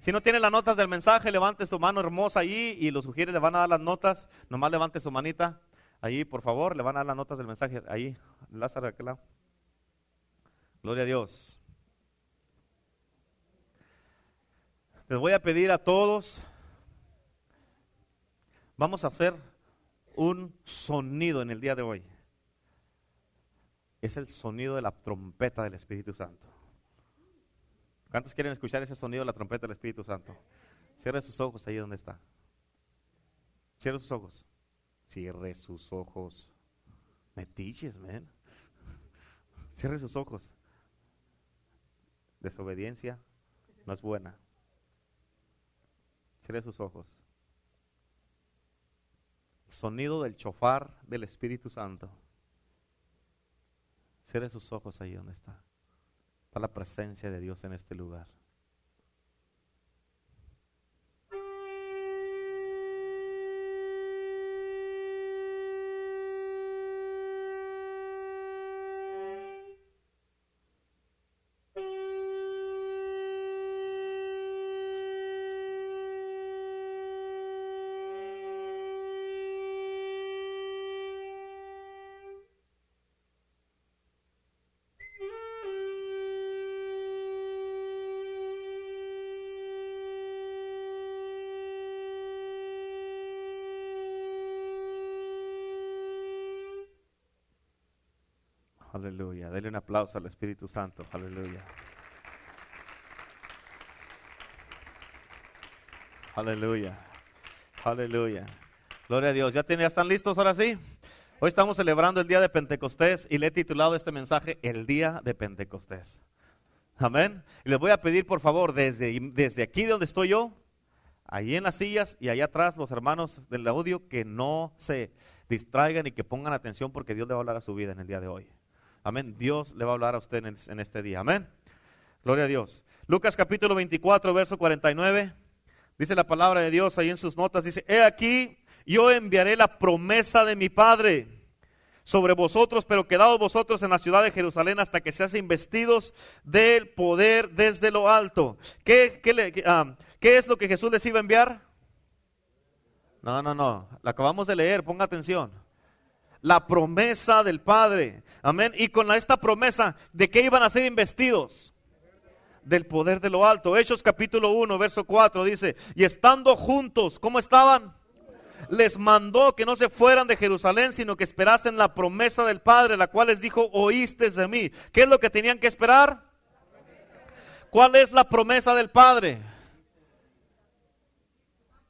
Si no tiene las notas del mensaje, levante su mano hermosa ahí y los sugiere le van a dar las notas. Nomás levante su manita ahí, por favor, le van a dar las notas del mensaje ahí. Lázaro, aquel lado. Gloria a Dios. Les voy a pedir a todos, vamos a hacer un sonido en el día de hoy. Es el sonido de la trompeta del Espíritu Santo. ¿Cuántos quieren escuchar ese sonido de la trompeta del Espíritu Santo? Cierre sus ojos ahí donde está. Cierre sus ojos. Cierre sus ojos. Metiches, man. Cierre sus ojos. Desobediencia no es buena. Cierre sus ojos. Sonido del chofar del Espíritu Santo. Cierre sus ojos ahí donde está. La presencia de Dios en este lugar. Al Espíritu Santo. Aleluya. Aleluya. Aleluya. Gloria a Dios. ¿Ya, tienen, están listos ahora sí? Hoy estamos celebrando el día de Pentecostés y le he titulado este mensaje El día de Pentecostés. Amén. Y les voy a pedir por favor desde, desde aquí donde estoy yo, ahí en las sillas y allá atrás los hermanos del audio que no se distraigan y que pongan atención porque Dios le va a hablar a su vida en el día de hoy. Amén. Dios le va a hablar a usted en, este día. Amén. Gloria a Dios. Lucas capítulo 24, verso 49. Dice la palabra de Dios ahí en sus notas. Dice, he aquí, yo enviaré la promesa de mi Padre sobre vosotros, pero quedaos vosotros en la ciudad de Jerusalén hasta que seas investidos del poder desde lo alto. ¿Qué, qué, ah, ¿Qué es lo que Jesús les iba a enviar? No, no, no. La acabamos de leer, ponga atención la promesa del Padre. Amén. Y con esta promesa de que iban a ser investidos del poder de lo alto. Hechos capítulo 1, verso 4 dice, y estando juntos, ¿cómo estaban? Les mandó que no se fueran de Jerusalén, sino que esperasen la promesa del Padre, la cual les dijo, oíste de mí. ¿Qué es lo que tenían que esperar? ¿Cuál es la promesa del Padre?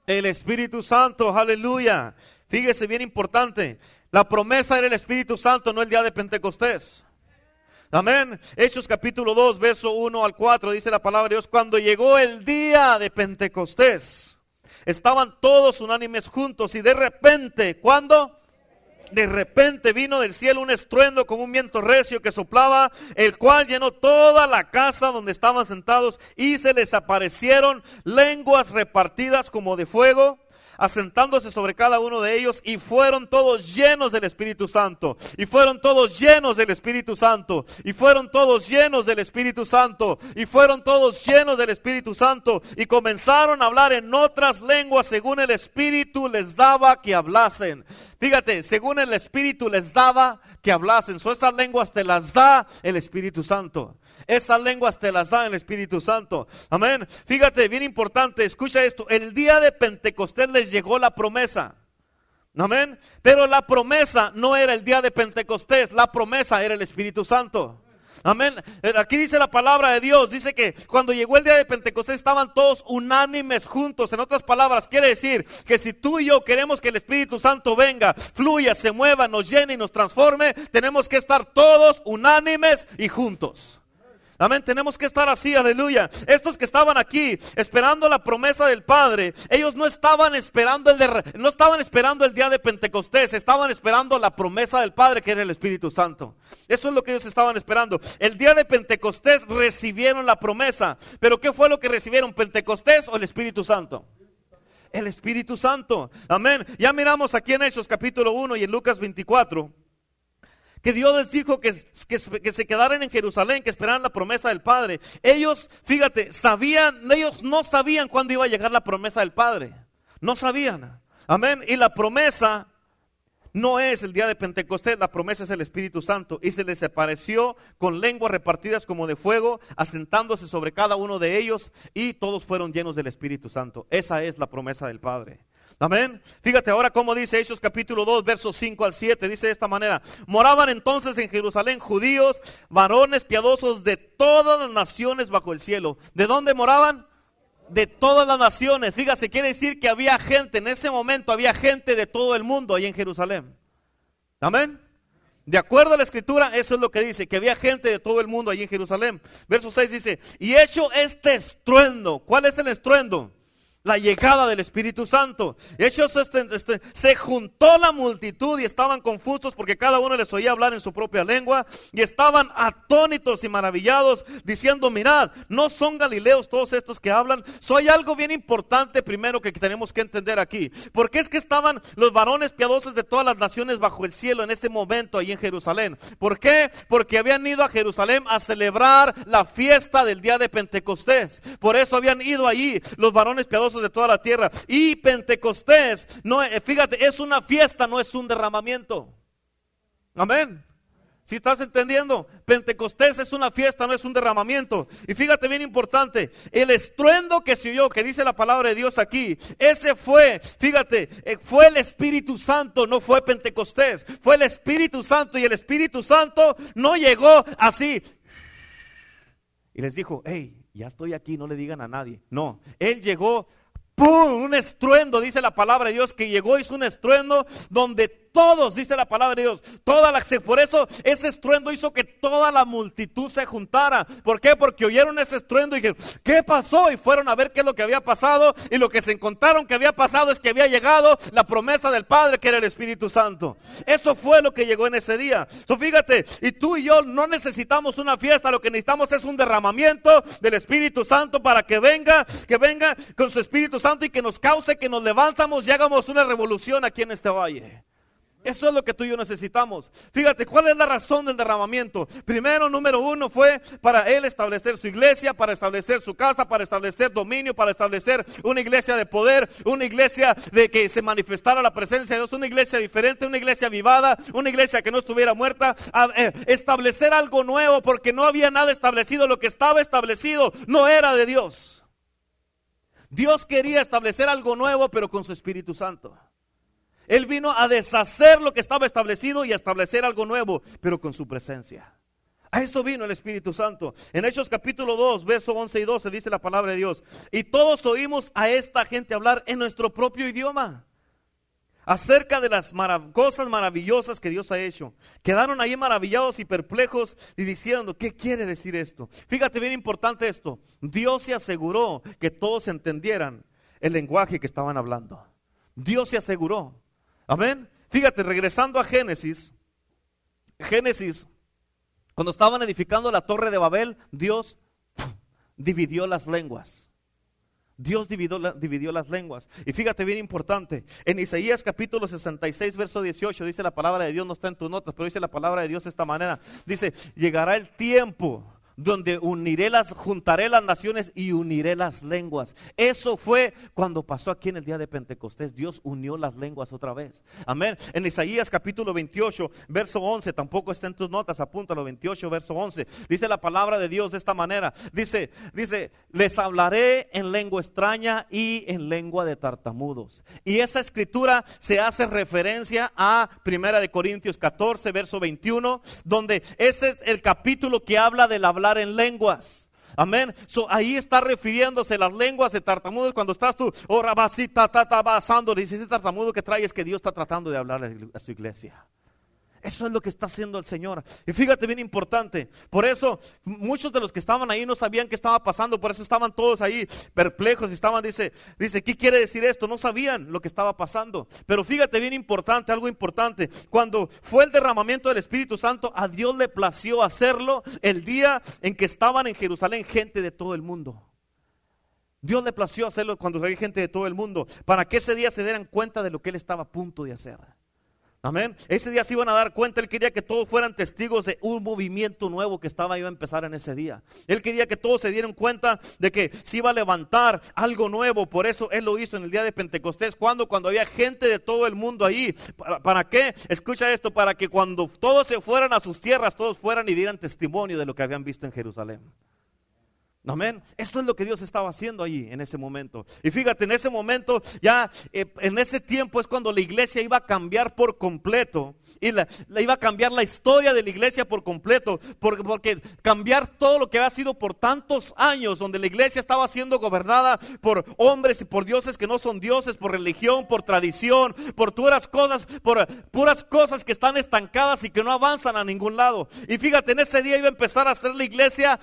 El Espíritu Santo, aleluya. Fíjese bien importante. La promesa era el Espíritu Santo, no el día de Pentecostés. Amén. Hechos capítulo 2, verso 1 al 4, dice la palabra de Dios, cuando llegó el día de Pentecostés, estaban todos unánimes juntos y de repente, ¿cuándo? De repente vino del cielo un estruendo con un viento recio que soplaba, el cual llenó toda la casa donde estaban sentados y se les aparecieron lenguas repartidas como de fuego asentándose sobre cada uno de ellos y fueron todos llenos del Espíritu Santo. Y fueron todos llenos del Espíritu Santo. Y fueron todos llenos del Espíritu Santo. Y fueron todos llenos del Espíritu Santo. Y comenzaron a hablar en otras lenguas según el Espíritu les daba que hablasen. Fíjate, según el Espíritu les daba que hablasen. So esas lenguas te las da el Espíritu Santo. Esas lenguas te las da el Espíritu Santo. Amén. Fíjate, bien importante, escucha esto. El día de Pentecostés les llegó la promesa. Amén. Pero la promesa no era el día de Pentecostés, la promesa era el Espíritu Santo. Amén. Eh, aquí dice la palabra de Dios, dice que cuando llegó el día de Pentecostés estaban todos unánimes juntos. En otras palabras, quiere decir que si tú y yo queremos que el Espíritu Santo venga, fluya, se mueva, nos llene y nos transforme, tenemos que estar todos unánimes y juntos. Amén, tenemos que estar así, aleluya. Estos que estaban aquí esperando la promesa del Padre, ellos no estaban esperando el no estaban esperando el día de Pentecostés, estaban esperando la promesa del Padre que era el Espíritu Santo. Eso es lo que ellos estaban esperando. El día de Pentecostés recibieron la promesa, pero ¿qué fue lo que recibieron? ¿Pentecostés o el Espíritu Santo? El Espíritu Santo. Amén. Ya miramos aquí en Hechos capítulo 1 y en Lucas 24 que Dios les dijo que, que, se quedaran en Jerusalén, que esperaran la promesa del Padre. Ellos, fíjate, sabían, ellos no sabían cuándo iba a llegar la promesa del Padre. No sabían. Amén. Y la promesa no es el día de Pentecostés, la promesa es el Espíritu Santo. Y se les apareció con lenguas repartidas como de fuego, asentándose sobre cada uno de ellos, y todos fueron llenos del Espíritu Santo. Esa es la promesa del Padre. Amén. Fíjate ahora cómo dice Hechos capítulo 2, versos 5 al 7. Dice de esta manera. Moraban entonces en Jerusalén judíos, varones piadosos de todas las naciones bajo el cielo. ¿De dónde moraban? De todas las naciones. Fíjate, quiere decir que había gente, en ese momento había gente de todo el mundo ahí en Jerusalén. Amén. De acuerdo a la escritura, eso es lo que dice, que había gente de todo el mundo allí en Jerusalén. Verso 6 dice, y hecho este estruendo. ¿Cuál es el estruendo? La llegada del Espíritu Santo. Ellos este, este, se juntó la multitud y estaban confusos porque cada uno les oía hablar en su propia lengua y estaban atónitos y maravillados diciendo, mirad, no son galileos todos estos que hablan. Soy algo bien importante primero que tenemos que entender aquí. Porque es que estaban los varones piadosos de todas las naciones bajo el cielo en ese momento ahí en Jerusalén. ¿Por qué? Porque habían ido a Jerusalén a celebrar la fiesta del día de Pentecostés. Por eso habían ido allí los varones piadosos de toda la tierra. Y Pentecostés, no, eh, fíjate, es una fiesta, no es un derramamiento. Amén. Si estás entendiendo, Pentecostés es una fiesta, no es un derramamiento. Y fíjate bien importante, el estruendo que se oyó, que dice la palabra de Dios aquí, ese fue, fíjate, eh, fue el Espíritu Santo, no fue Pentecostés, fue el Espíritu Santo y el Espíritu Santo no llegó así. Y les dijo, hey, ya estoy aquí, no le digan a nadie. No, Él llegó ¡pum! Un estruendo, dice la palabra de Dios, que llegó, hizo un estruendo donde todos, dice la palabra de Dios, toda la, por eso ese estruendo hizo que toda la multitud se juntara. ¿Por qué? Porque oyeron ese estruendo y dijeron, ¿qué pasó? Y fueron a ver qué es lo que había pasado. Y lo que se encontraron que había pasado es que había llegado la promesa del Padre, que era el Espíritu Santo. Eso fue lo que llegó en ese día. So, fíjate, y tú y yo no necesitamos una fiesta, lo que necesitamos es un derramamiento del Espíritu Santo para que venga, que venga con su Espíritu Santo y que nos cause que nos levantamos y hagamos una revolución aquí en este valle. Eso es lo que tú y yo necesitamos. Fíjate, ¿cuál es la razón del derramamiento? Primero, número uno, fue para él establecer su iglesia, para establecer su casa, para establecer dominio, para establecer una iglesia de poder, una iglesia de que se manifestara la presencia de Dios, una iglesia diferente, una iglesia vivada, una iglesia que no estuviera muerta. Eh, establecer algo nuevo, porque no había nada establecido. Lo que estaba establecido no era de Dios. Dios quería establecer algo nuevo, pero con su Espíritu Santo. Él vino a deshacer lo que estaba establecido y a establecer algo nuevo, pero con su presencia. A eso vino el Espíritu Santo. En Hechos capítulo 2, verso 11 y 12 dice la palabra de Dios. Y todos oímos a esta gente hablar en nuestro propio idioma. Acerca de las cosas maravillosas que Dios ha hecho. Quedaron ahí maravillados y perplejos y diciendo, ¿qué quiere decir esto? Fíjate bien importante esto. Dios se aseguró que todos entendieran el lenguaje que estaban hablando. Dios se aseguró. Amén. Fíjate, regresando a Génesis, Génesis, cuando estaban edificando la torre de Babel, Dios dividió las lenguas. Dios dividió, las lenguas. Y fíjate bien importante, en Isaías capítulo 66, verso 18, dice la palabra de Dios, no está en tus notas, pero dice la palabra de Dios de esta manera. Dice, llegará el tiempo donde uniré las, juntaré las naciones y uniré las lenguas. Eso fue cuando pasó aquí en el día de Pentecostés. Dios unió las lenguas otra vez. Amén. En Isaías capítulo 28, verso 11, tampoco está en tus notas, apúntalo, 28, verso 11. Dice la palabra de Dios de esta manera. Dice, dice, les hablaré en lengua extraña y en lengua de tartamudos. Y esa escritura se hace referencia a Primera de Corintios 14, verso 21, donde ese es el capítulo que habla del hablar en lenguas. Amén. ahí está refiriéndose las lenguas de tartamudos cuando estás tú, oh, rabasita, tata, basando, dice ese tartamudo que trae es que Dios está tratando de hablar a su iglesia. Eso es lo que está haciendo el Señor. Y fíjate bien importante. Por eso muchos de los que estaban ahí no sabían qué estaba pasando. Por eso estaban todos ahí perplejos. Y estaban, dice, dice, ¿qué quiere decir esto? No sabían lo que estaba pasando. Pero fíjate bien importante, algo importante. Cuando fue el derramamiento del Espíritu Santo, a Dios le plació hacerlo el día en que estaban en Jerusalén gente de todo el mundo. Dios le plació hacerlo cuando había gente de todo el mundo. Para que ese día se dieran cuenta de lo que él estaba a punto de hacer. Amén. Ese día se iban a dar cuenta. Él quería que todos fueran testigos de un movimiento nuevo que estaba iba a empezar en ese día. Él quería que todos se dieran cuenta de que se iba a levantar algo nuevo. Por eso él lo hizo en el día de Pentecostés. Cuando cuando había gente de todo el mundo ahí. ¿Para, ¿Para qué? Escucha esto. Para que cuando todos se fueran a sus tierras, todos fueran y dieran testimonio de lo que habían visto en Jerusalén. Amén. Esto es lo que Dios estaba haciendo allí en ese momento. Y fíjate, en ese momento, ya eh, en ese tiempo es cuando la iglesia iba a cambiar por completo y la, iba a cambiar la historia de la iglesia por completo, porque, porque, cambiar todo lo que había sido por tantos años, donde la iglesia estaba siendo gobernada por hombres y por dioses que no son dioses, por religión, por tradición, por puras cosas, por puras cosas que están estancadas y que no avanzan a ningún lado. Y fíjate, en ese día iba a empezar a ser la iglesia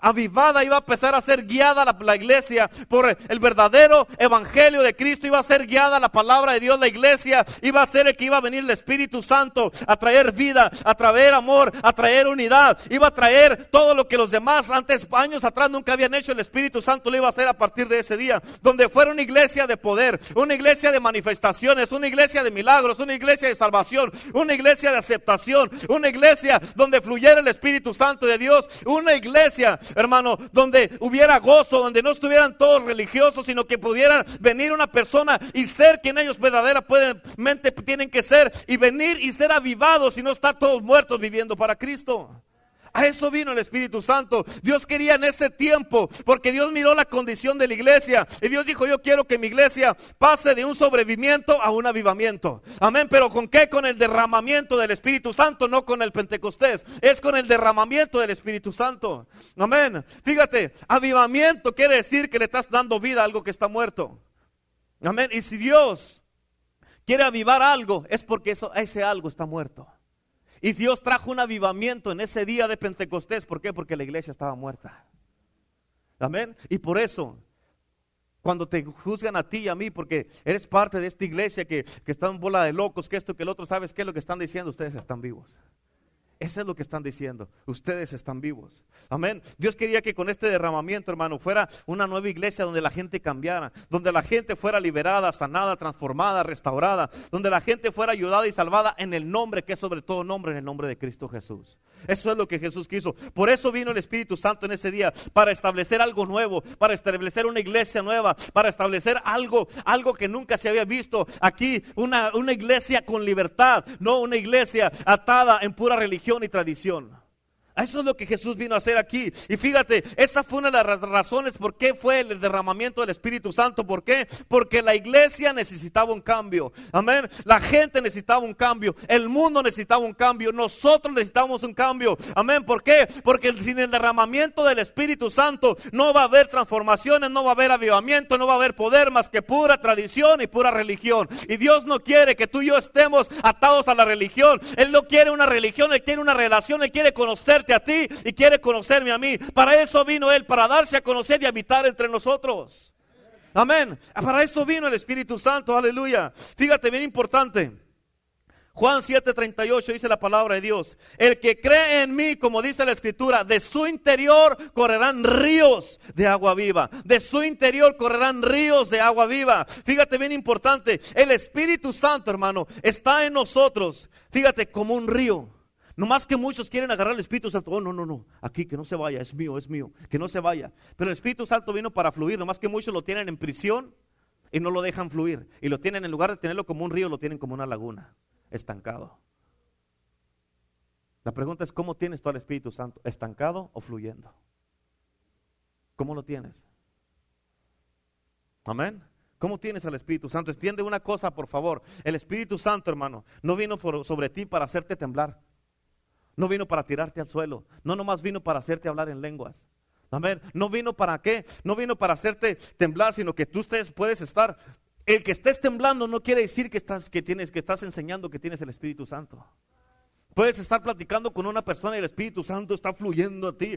avivada, iba a empezar a ser guiada la, la iglesia por el verdadero evangelio de Cristo, iba a ser guiada la palabra de Dios, la iglesia iba a ser el que iba a venir el Espíritu Santo a traer vida, a traer amor, a traer unidad. Iba a traer todo lo que los demás antes, años atrás, nunca habían hecho. El Espíritu Santo lo iba a hacer a partir de ese día. Donde fuera una iglesia de poder, una iglesia de manifestaciones, una iglesia de milagros, una iglesia de salvación, una iglesia de aceptación, una iglesia donde fluyera el Espíritu Santo de Dios, una iglesia, hermano, donde hubiera gozo, donde no estuvieran todos religiosos, sino que pudieran venir una persona y ser quien ellos verdaderamente tienen que ser y venir y ser avivados y no estar todos muertos viviendo para Cristo. A eso vino el Espíritu Santo. Dios quería en ese tiempo, porque Dios miró la condición de la iglesia. Y Dios dijo, yo quiero que mi iglesia pase de un sobrevivimiento a un avivamiento. Amén, pero ¿con qué? Con el derramamiento del Espíritu Santo, no con el Pentecostés. Es con el derramamiento del Espíritu Santo. Amén. Fíjate, avivamiento quiere decir que le estás dando vida a algo que está muerto. Amén. Y si Dios quiere avivar algo, es porque eso, ese algo está muerto. Y Dios trajo un avivamiento en ese día de Pentecostés. ¿Por qué? Porque la iglesia estaba muerta. Amén. Y por eso, cuando te juzgan a ti y a mí, porque eres parte de esta iglesia que, que está en bola de locos, que esto, que el otro, ¿sabes qué es lo que están diciendo? Ustedes están vivos. Eso es lo que están diciendo. Ustedes están vivos. Amén. Dios quería que con este derramamiento, hermano, fuera una nueva iglesia donde la gente cambiara, donde la gente fuera liberada, sanada, transformada, restaurada, donde la gente fuera ayudada y salvada en el nombre que es sobre todo nombre, en el nombre de Cristo Jesús. Eso es lo que Jesús quiso. Por eso vino el Espíritu Santo en ese día, para establecer algo nuevo, para establecer una iglesia nueva, para establecer algo, algo que nunca se había visto aquí, una, una iglesia con libertad, no una iglesia atada en pura religión y tradición. Eso es lo que Jesús vino a hacer aquí. Y fíjate, esa fue una de las razones por qué fue el derramamiento del Espíritu Santo. ¿Por qué? Porque la iglesia necesitaba un cambio. Amén. La gente necesitaba un cambio. El mundo necesitaba un cambio. Nosotros necesitamos un cambio. Amén. ¿Por qué? Porque sin el derramamiento del Espíritu Santo no va a haber transformaciones, no va a haber avivamiento, no va a haber poder más que pura tradición y pura religión. Y Dios no quiere que tú y yo estemos atados a la religión. Él no quiere una religión, Él quiere una relación, Él quiere conocer a ti y quiere conocerme a mí. Para eso vino Él, para darse a conocer y habitar entre nosotros. Amén. Para eso vino el Espíritu Santo, aleluya. Fíjate, bien importante. Juan 7:38 dice la palabra de Dios, el que cree en mí, como dice la escritura, de su interior correrán ríos de agua viva, de su interior correrán ríos de agua viva. Fíjate bien importante, el Espíritu Santo, hermano, está en nosotros, fíjate, como un río. No más que muchos quieren agarrar el Espíritu Santo. Oh, no, no, no. Aquí que no se vaya, es mío, es mío. Que no se vaya. Pero el Espíritu Santo vino para fluir. No más que muchos lo tienen en prisión y no lo dejan fluir. Y lo tienen, en lugar de tenerlo como un río, lo tienen como una laguna, estancado. La pregunta es, ¿cómo tienes tú al Espíritu Santo? ¿Estancado o fluyendo? ¿Cómo lo tienes? Amén. ¿Cómo tienes al Espíritu Santo? Entiende una cosa, por favor. El Espíritu Santo, hermano, no vino sobre ti para hacerte temblar. No vino para tirarte al suelo. No nomás vino para hacerte hablar en lenguas. Amén. No vino para qué. No vino para hacerte temblar, sino que tú estés, puedes estar. El que estés temblando no quiere decir que estás, que tienes, que estás enseñando que tienes el Espíritu Santo. Puedes estar platicando con una persona y el Espíritu Santo está fluyendo a ti,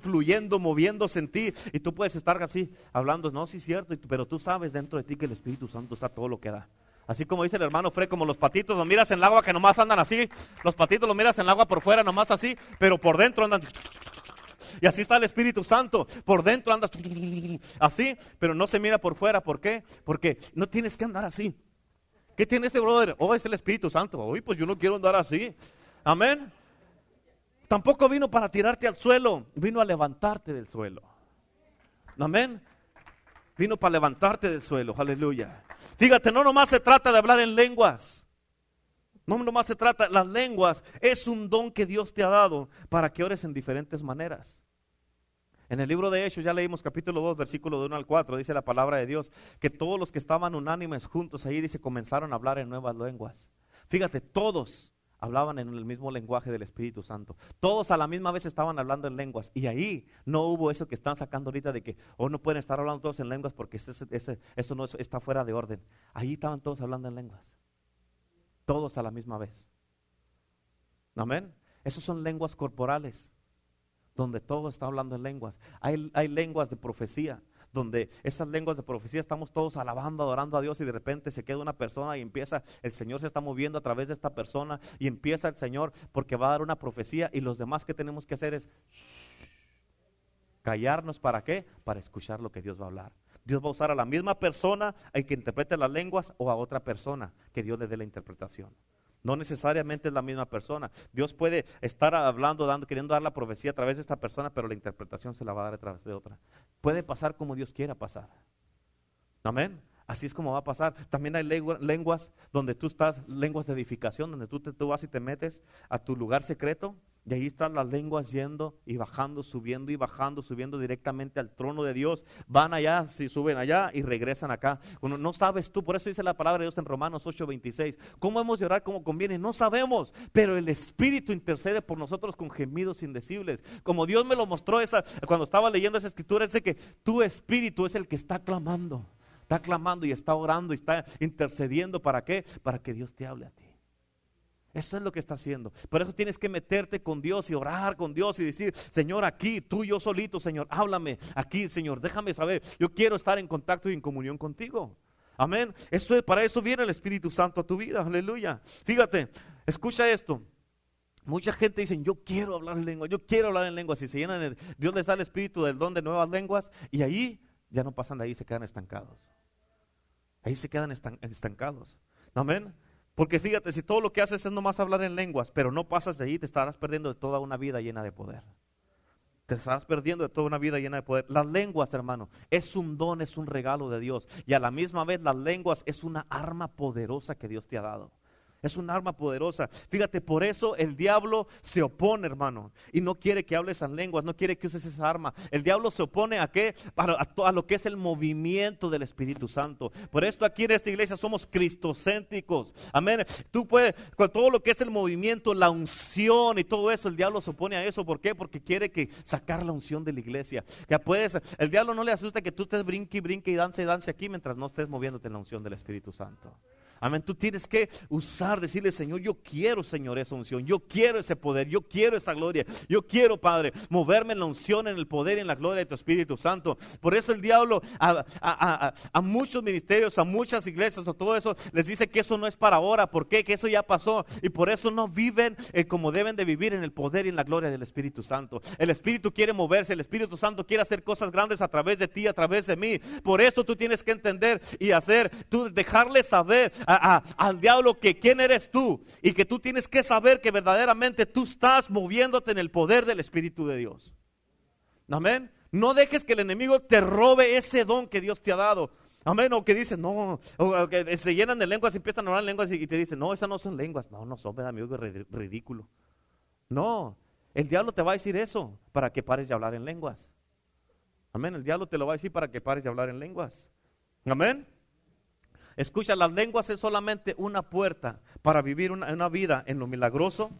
fluyendo, moviéndose en ti. Y tú puedes estar así, hablando, no, sí es cierto, pero tú sabes dentro de ti que el Espíritu Santo está todo lo que da. Así como dice el hermano Fred, como los patitos, los miras en el agua que nomás andan así. Los patitos los miras en el agua por fuera nomás así, pero por dentro andan. Y así está el Espíritu Santo. Por dentro andas así, pero no se mira por fuera. ¿Por qué? Porque no tienes que andar así. ¿Qué tiene este brother? Oh, es el Espíritu Santo. Uy, pues yo no quiero andar así. Amén. Tampoco vino para tirarte al suelo, vino a levantarte del suelo. Amén. Vino para levantarte del suelo. Aleluya. Fíjate, no nomás se trata de hablar en lenguas. No nomás se trata, las lenguas es un don que Dios te ha dado para que ores en diferentes maneras. En el libro de Hechos ya leímos capítulo 2, versículo de 1 al 4, dice la palabra de Dios, que todos los que estaban unánimes juntos ahí, dice, comenzaron a hablar en nuevas lenguas. Fíjate, todos hablaban en el mismo lenguaje del Espíritu Santo. Todos a la misma vez estaban hablando en lenguas. Y ahí no hubo eso que están sacando ahorita de que, oh, no pueden estar hablando todos en lenguas porque eso no está fuera de orden. Ahí estaban todos hablando en lenguas. Todos a la misma vez. Amén. Esos son lenguas corporales donde todo está hablando en lenguas. Hay lenguas de profecía, donde esas lenguas de profecía estamos todos alabando, adorando a Dios y de repente se queda una persona y empieza, el Señor se está moviendo a través de esta persona y empieza el Señor porque va a dar una profecía y los demás que tenemos que hacer es callarnos para qué? Para escuchar lo que Dios va a hablar. Dios va a usar a la misma persona hay que interprete las lenguas o a otra persona que Dios le dé la interpretación. No necesariamente es la misma persona. Dios puede estar hablando, dando, queriendo dar la profecía a través de esta persona, pero la interpretación se la va a dar a través de otra. Puede pasar como Dios quiera pasar. Amén. Así es como va a pasar. También hay lenguas donde tú estás, lenguas de edificación, donde tú, te, tú vas y te metes a tu lugar secreto y ahí están las lenguas yendo y bajando, subiendo y bajando, subiendo directamente al trono de Dios. Van allá, si suben allá y regresan acá. Uno, no sabes tú, por eso dice la palabra de Dios en Romanos 8:26. ¿Cómo hemos de orar como conviene? No sabemos, pero el Espíritu intercede por nosotros con gemidos indecibles. Como Dios me lo mostró esa, cuando estaba leyendo esa escritura, es de que tu Espíritu es el que está clamando. Está clamando y está orando y está intercediendo. ¿Para qué? Para que Dios te hable a ti. Eso es lo que está haciendo. Por eso tienes que meterte con Dios y orar con Dios y decir, Señor, aquí, tú yo solito, Señor, háblame. Aquí, Señor, déjame saber. Yo quiero estar en contacto y en comunión contigo. Amén. Eso, para eso viene el Espíritu Santo a tu vida. Aleluya. Fíjate, escucha esto. Mucha gente dice, yo quiero hablar en lengua, yo quiero hablar en lenguas. Y se llenan, Dios les da el Espíritu del don de nuevas lenguas y ahí ya no pasan de ahí, se quedan estancados. Ahí se quedan estancados. Amén. Porque fíjate, si todo lo que haces es nomás hablar en lenguas, pero no pasas de ahí, te estarás perdiendo de toda una vida llena de poder. Te estarás perdiendo de toda una vida llena de poder. Las lenguas, hermano, es un don, es un regalo de Dios. Y a la misma vez las lenguas es una arma poderosa que Dios te ha dado. Es un arma poderosa. Fíjate, por eso el diablo se opone, hermano. Y no quiere que hables en lenguas, no quiere que uses esa arma. El diablo se opone a qué? Para, a, lo que es el movimiento del Espíritu Santo. Por esto aquí en esta iglesia somos cristocéntricos. Amén. Tú puedes, con todo lo que es el movimiento, la unción y todo eso, el diablo se opone a eso. ¿Por qué? Porque quiere que sacar la unción de la iglesia. Que puedes, el diablo no le asusta que tú estés brinque y brinque y dance y dance aquí mientras no estés moviéndote en la unción del Espíritu Santo. Amén. Tú tienes que usar, decirle, Señor, yo quiero, Señor, esa unción. Yo quiero ese poder. Yo quiero esa gloria. Yo quiero, Padre, moverme en la unción, en el poder y en la gloria de tu Espíritu Santo. Por eso el diablo a, muchos ministerios, a muchas iglesias, o todo eso, les dice que eso no es para ahora. ¿Por qué? Que eso ya pasó. Y por eso no viven eh, como deben de vivir en el poder y en la gloria del Espíritu Santo. El Espíritu quiere moverse. El Espíritu Santo quiere hacer cosas grandes a través de ti, a través de mí. Por eso tú tienes que entender y hacer, tú dejarle saber al diablo que quién eres tú y que tú tienes que saber que verdaderamente tú estás moviéndote en el poder del Espíritu de Dios. Amén. No dejes que el enemigo te robe ese don que Dios te ha dado. Amén. O que dicen, no, o que se llenan de lenguas y empiezan a hablar lenguas y te dicen, no, esas no son lenguas. No, no son, amigo, es ridículo. No, el diablo te va a decir eso para que pares de hablar en lenguas. Amén. El diablo te lo va a decir para que pares de hablar en lenguas. Amén. Escucha, las lenguas es solamente una puerta para vivir una, vida en lo milagroso,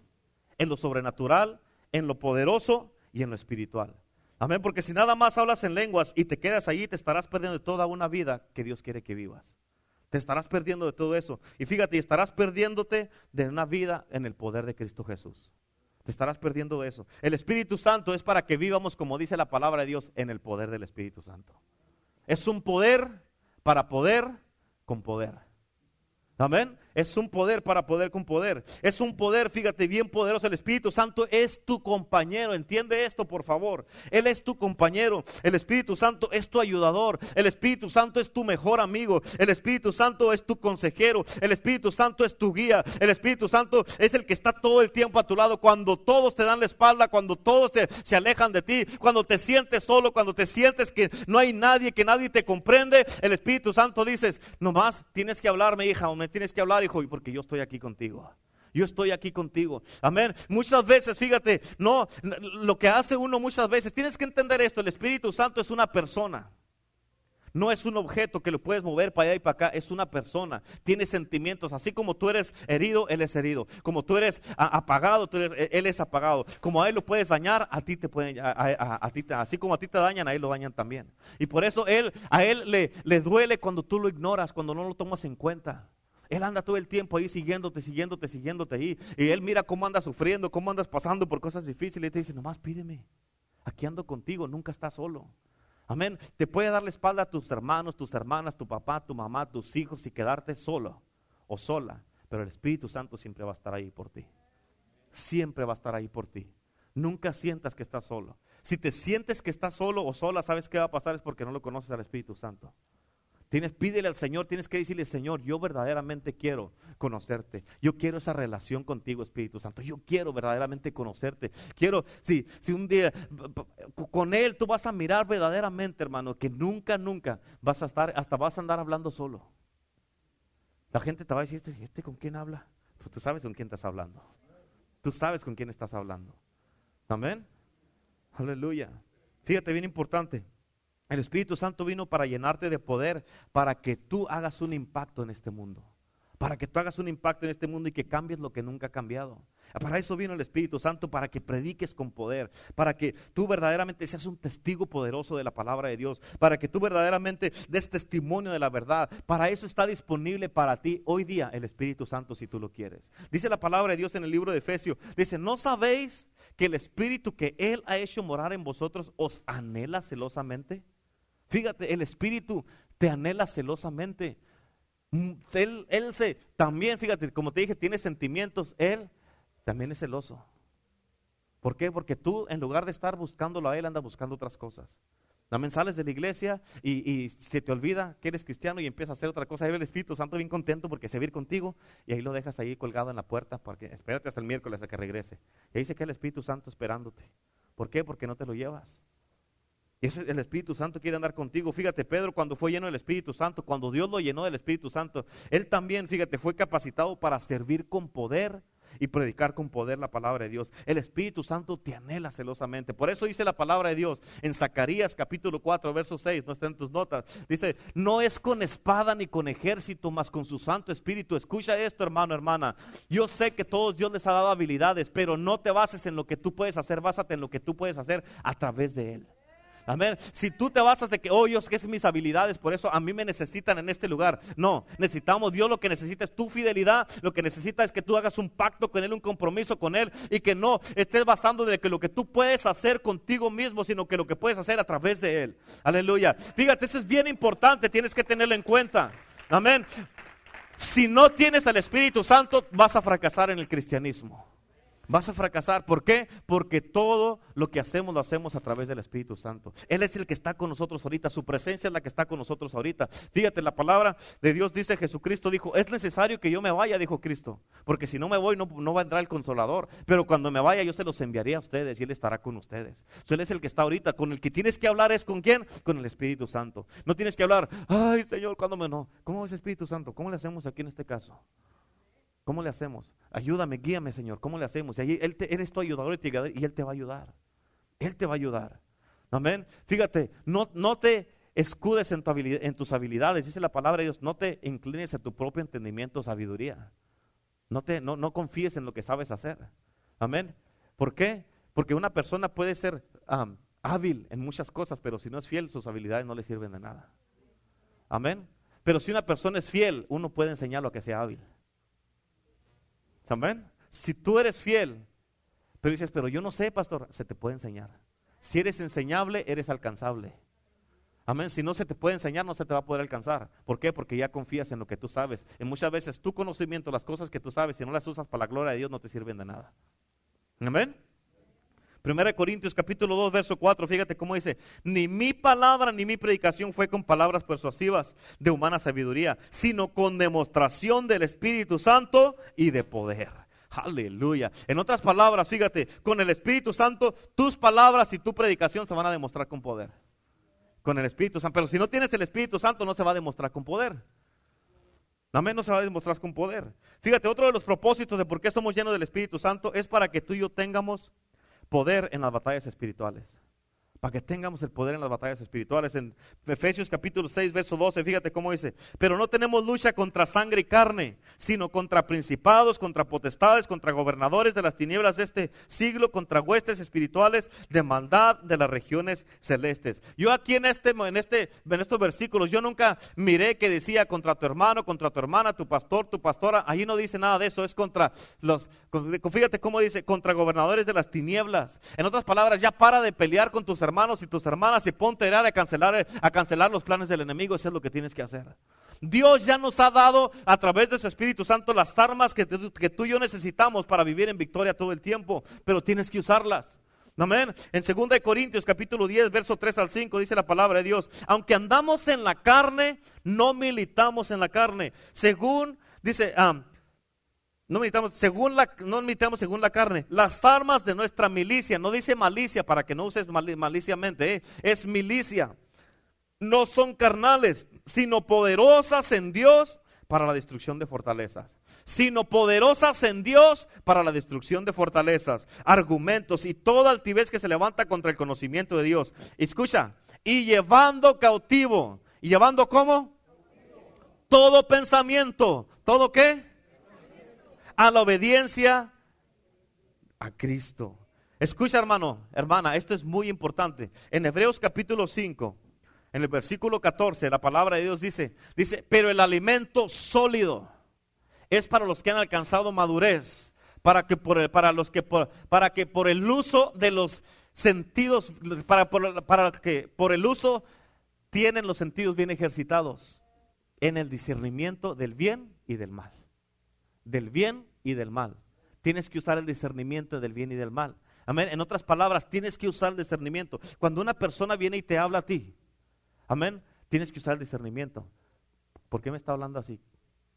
en lo sobrenatural, en lo poderoso y en lo espiritual. Amén, porque si nada más hablas en lenguas y te quedas allí, te estarás perdiendo de toda una vida que Dios quiere que vivas. Te estarás perdiendo de todo eso. Y fíjate, estarás perdiéndote de una vida en el poder de Cristo Jesús. Te estarás perdiendo de eso. El Espíritu Santo es para que vivamos, como dice la palabra de Dios, en el poder del Espíritu Santo. Es un poder para poder con poder. Amén. Es un poder para poder con poder. Es un poder, fíjate, bien poderoso. El Espíritu Santo es tu compañero. Entiende esto, por favor. Él es tu compañero. El Espíritu Santo es tu ayudador. El Espíritu Santo es tu mejor amigo. El Espíritu Santo es tu consejero. El Espíritu Santo es tu guía. El Espíritu Santo es el que está todo el tiempo a tu lado. Cuando todos te dan la espalda, cuando todos se alejan de ti, cuando te sientes solo, cuando te sientes que no hay nadie, que nadie te comprende, el Espíritu Santo dices, nomás tienes que hablarme, hija, o me tienes que hablar hijo, porque yo estoy aquí contigo. Yo estoy aquí contigo. Amén. Muchas veces, fíjate, no, lo que hace uno muchas veces, tienes que entender esto, el Espíritu Santo es una persona. No es un objeto que lo puedes mover para allá y para acá, es una persona. Tiene sentimientos. Así como tú eres herido, Él es herido. Como tú eres apagado, e, Él es apagado. Como a Él lo puedes dañar, a ti te pueden, a, ti, así como a ti te dañan, a Él lo dañan también. Y por eso él, a Él le, le duele cuando tú lo ignoras, cuando no lo tomas en cuenta. Él anda todo el tiempo ahí siguiéndote, siguiéndote, siguiéndote ahí. Y Él mira cómo andas sufriendo, cómo andas pasando por cosas difíciles. Y te dice, nomás pídeme. Aquí ando contigo, nunca estás solo. Amén. Te puede dar la espalda a tus hermanos, tus hermanas, tu papá, tu mamá, tus hijos y quedarte solo o sola. Pero el Espíritu Santo siempre va a estar ahí por ti. Siempre va a estar ahí por ti. Nunca sientas que estás solo. Si te sientes que estás solo o sola, ¿sabes qué va a pasar? Es porque no lo conoces al Espíritu Santo. Tienes, pídele al Señor, tienes que decirle, Señor, yo verdaderamente quiero conocerte. Yo quiero esa relación contigo, Espíritu Santo. Yo quiero verdaderamente conocerte. Quiero, si, si un día con Él tú vas a mirar verdaderamente, hermano, que nunca, nunca vas a estar, hasta vas a andar hablando solo. La gente te va a decir, ¿este, este con quién habla? Pues tú sabes con quién estás hablando. Tú sabes con quién estás hablando. Amén. Aleluya. Fíjate, bien importante. El Espíritu Santo vino para llenarte de poder, para que tú hagas un impacto en este mundo. Para que tú hagas un impacto en este mundo y que cambies lo que nunca ha cambiado. Para eso vino el Espíritu Santo, para que prediques con poder, para que tú verdaderamente seas un testigo poderoso de la palabra de Dios, para que tú verdaderamente des testimonio de la verdad. Para eso está disponible para ti hoy día el Espíritu Santo si tú lo quieres. Dice la palabra de Dios en el libro de Efesios, dice, ¿no sabéis que el Espíritu que Él ha hecho morar en vosotros os anhela celosamente? Fíjate, el Espíritu te anhela celosamente. Mm, él, se, también, fíjate, como te dije, tiene sentimientos. Él también es celoso. ¿Por qué? Porque tú, en lugar de estar buscándolo a Él, andas buscando otras cosas. También sales de la iglesia y, se te olvida que eres cristiano y empiezas a hacer otra cosa. Ahí el Espíritu Santo bien contento porque se va a ir contigo y ahí lo dejas ahí colgado en la puerta porque espérate hasta el miércoles a que regrese. Y ahí se queda el Espíritu Santo esperándote. ¿Por qué? Porque no te lo llevas. El Espíritu Santo quiere andar contigo. Fíjate, Pedro cuando fue lleno del Espíritu Santo, cuando Dios lo llenó del Espíritu Santo, él también, fíjate, fue capacitado para servir con poder y predicar con poder la palabra de Dios. El Espíritu Santo te anhela celosamente. Por eso dice la palabra de Dios en Zacarías capítulo 4, verso 6, no está en tus notas. Dice, no es con espada ni con ejército, mas con su Santo Espíritu. Escucha esto, hermano, hermana. Yo sé que todos Dios les ha dado habilidades, pero no te bases en lo que tú puedes hacer, básate en lo que tú puedes hacer a través de Él. Amén. Si tú te basas de que, oh, sé que es mis habilidades, por eso a mí me necesitan en este lugar. No, necesitamos, Dios lo que necesita es tu fidelidad, lo que necesita es que tú hagas un pacto con Él, un compromiso con Él y que no estés basando de que lo que tú puedes hacer contigo mismo, sino que lo que puedes hacer a través de Él. Aleluya. Fíjate, eso es bien importante, tienes que tenerlo en cuenta. Amén. Si no tienes al Espíritu Santo, vas a fracasar en el cristianismo. Vas a fracasar. ¿Por qué? Porque todo lo que hacemos lo hacemos a través del Espíritu Santo. Él es el que está con nosotros ahorita. Su presencia es la que está con nosotros ahorita. Fíjate, la palabra de Dios dice, Jesucristo dijo, es necesario que yo me vaya, dijo Cristo. Porque si no me voy, no, no entrar el consolador. Pero cuando me vaya, yo se los enviaré a ustedes y Él estará con ustedes. él es el que está ahorita. Con el que tienes que hablar es con quién? Con el Espíritu Santo. No tienes que hablar, ay Señor, ¿cuándo me no? ¿Cómo es Espíritu Santo? ¿Cómo le hacemos aquí en este caso? ¿Cómo le hacemos? Ayúdame, guíame, Señor. ¿Cómo le hacemos? Y él eres tu ayudador y Él te va a ayudar. Él te va a ayudar. Amén. Fíjate, no, no te escudes en, tus habilidades. Dice la palabra de Dios, no te inclines a tu propio entendimiento o sabiduría. No, te, no, no confíes en lo que sabes hacer. Amén. ¿Por qué? Porque una persona puede ser hábil en muchas cosas, pero si no es fiel, sus habilidades no le sirven de nada. Amén. Pero si una persona es fiel, uno puede enseñarlo a que sea hábil. Amén. Si tú eres fiel, pero dices, pero yo no sé, pastor, se te puede enseñar. Si eres enseñable, eres alcanzable. Amén. Si no se te puede enseñar, no se te va a poder alcanzar. ¿Por qué? Porque ya confías en lo que tú sabes. Y muchas veces tu conocimiento, las cosas que tú sabes, si no las usas para la gloria de Dios, no te sirven de nada. Amén. Primera Corintios capítulo 2, verso 4, fíjate cómo dice, ni mi palabra ni mi predicación fue con palabras persuasivas de humana sabiduría, sino con demostración del Espíritu Santo y de poder. Aleluya. En otras palabras, fíjate, con el Espíritu Santo, tus palabras y tu predicación se van a demostrar con poder con el Espíritu Santo. Pero si no tienes el Espíritu Santo, no se va a demostrar con poder. Amén, no se va a demostrar con poder. Fíjate, otro de los propósitos de por qué somos llenos del Espíritu Santo es para que tú y yo tengamos poder en las batallas espirituales para que tengamos el poder en las batallas espirituales. En Efesios capítulo 6, verso 12, fíjate cómo dice, pero no tenemos lucha contra sangre y carne, sino contra principados, contra potestades, contra gobernadores de las tinieblas de este siglo, contra huestes espirituales de maldad de las regiones celestes. Yo aquí en este, en este, en estos versículos, yo nunca miré que decía contra tu hermano, contra tu hermana, tu pastor, tu pastora. Ahí no dice nada de eso, es contra los, fíjate cómo dice, contra gobernadores de las tinieblas. En otras palabras, ya para de pelear con tus hermanos hermanos y tus hermanas y ponte a cancelar, a cancelar los planes del enemigo. Eso es lo que tienes que hacer. Dios ya nos ha dado a través de su Espíritu Santo las armas que, que tú y yo necesitamos para vivir en victoria todo el tiempo, pero tienes que usarlas. Amén. En 2 Corintios capítulo 10, verso 3 al 5 dice la palabra de Dios, aunque andamos en la carne, no militamos en la carne. Según, dice, ah, no militamos según la, no según la carne. Las armas de nuestra milicia, no dice malicia para que no uses maliciamente, ¿eh? es milicia. No son carnales, sino poderosas en Dios para la destrucción de fortalezas. Sino poderosas en Dios para la destrucción de fortalezas, argumentos y toda altivez que se levanta contra el conocimiento de Dios. Escucha, y llevando cautivo. ¿Y llevando cómo? Todo pensamiento. ¿Todo qué? A la obediencia a Cristo. Escucha hermano, hermana, esto es muy importante. En Hebreos capítulo 5, en el versículo 14, la palabra de Dios dice, dice, pero el alimento sólido es para los que han alcanzado madurez, para que por el, para los que por, para que por el uso de los sentidos, para, para que por el uso tienen los sentidos bien ejercitados en el discernimiento del bien y del mal del bien y del mal. Tienes que usar el discernimiento del bien y del mal. Amén. En otras palabras, tienes que usar el discernimiento. Cuando una persona viene y te habla a ti, amén, tienes que usar el discernimiento. ¿Por qué me está hablando así?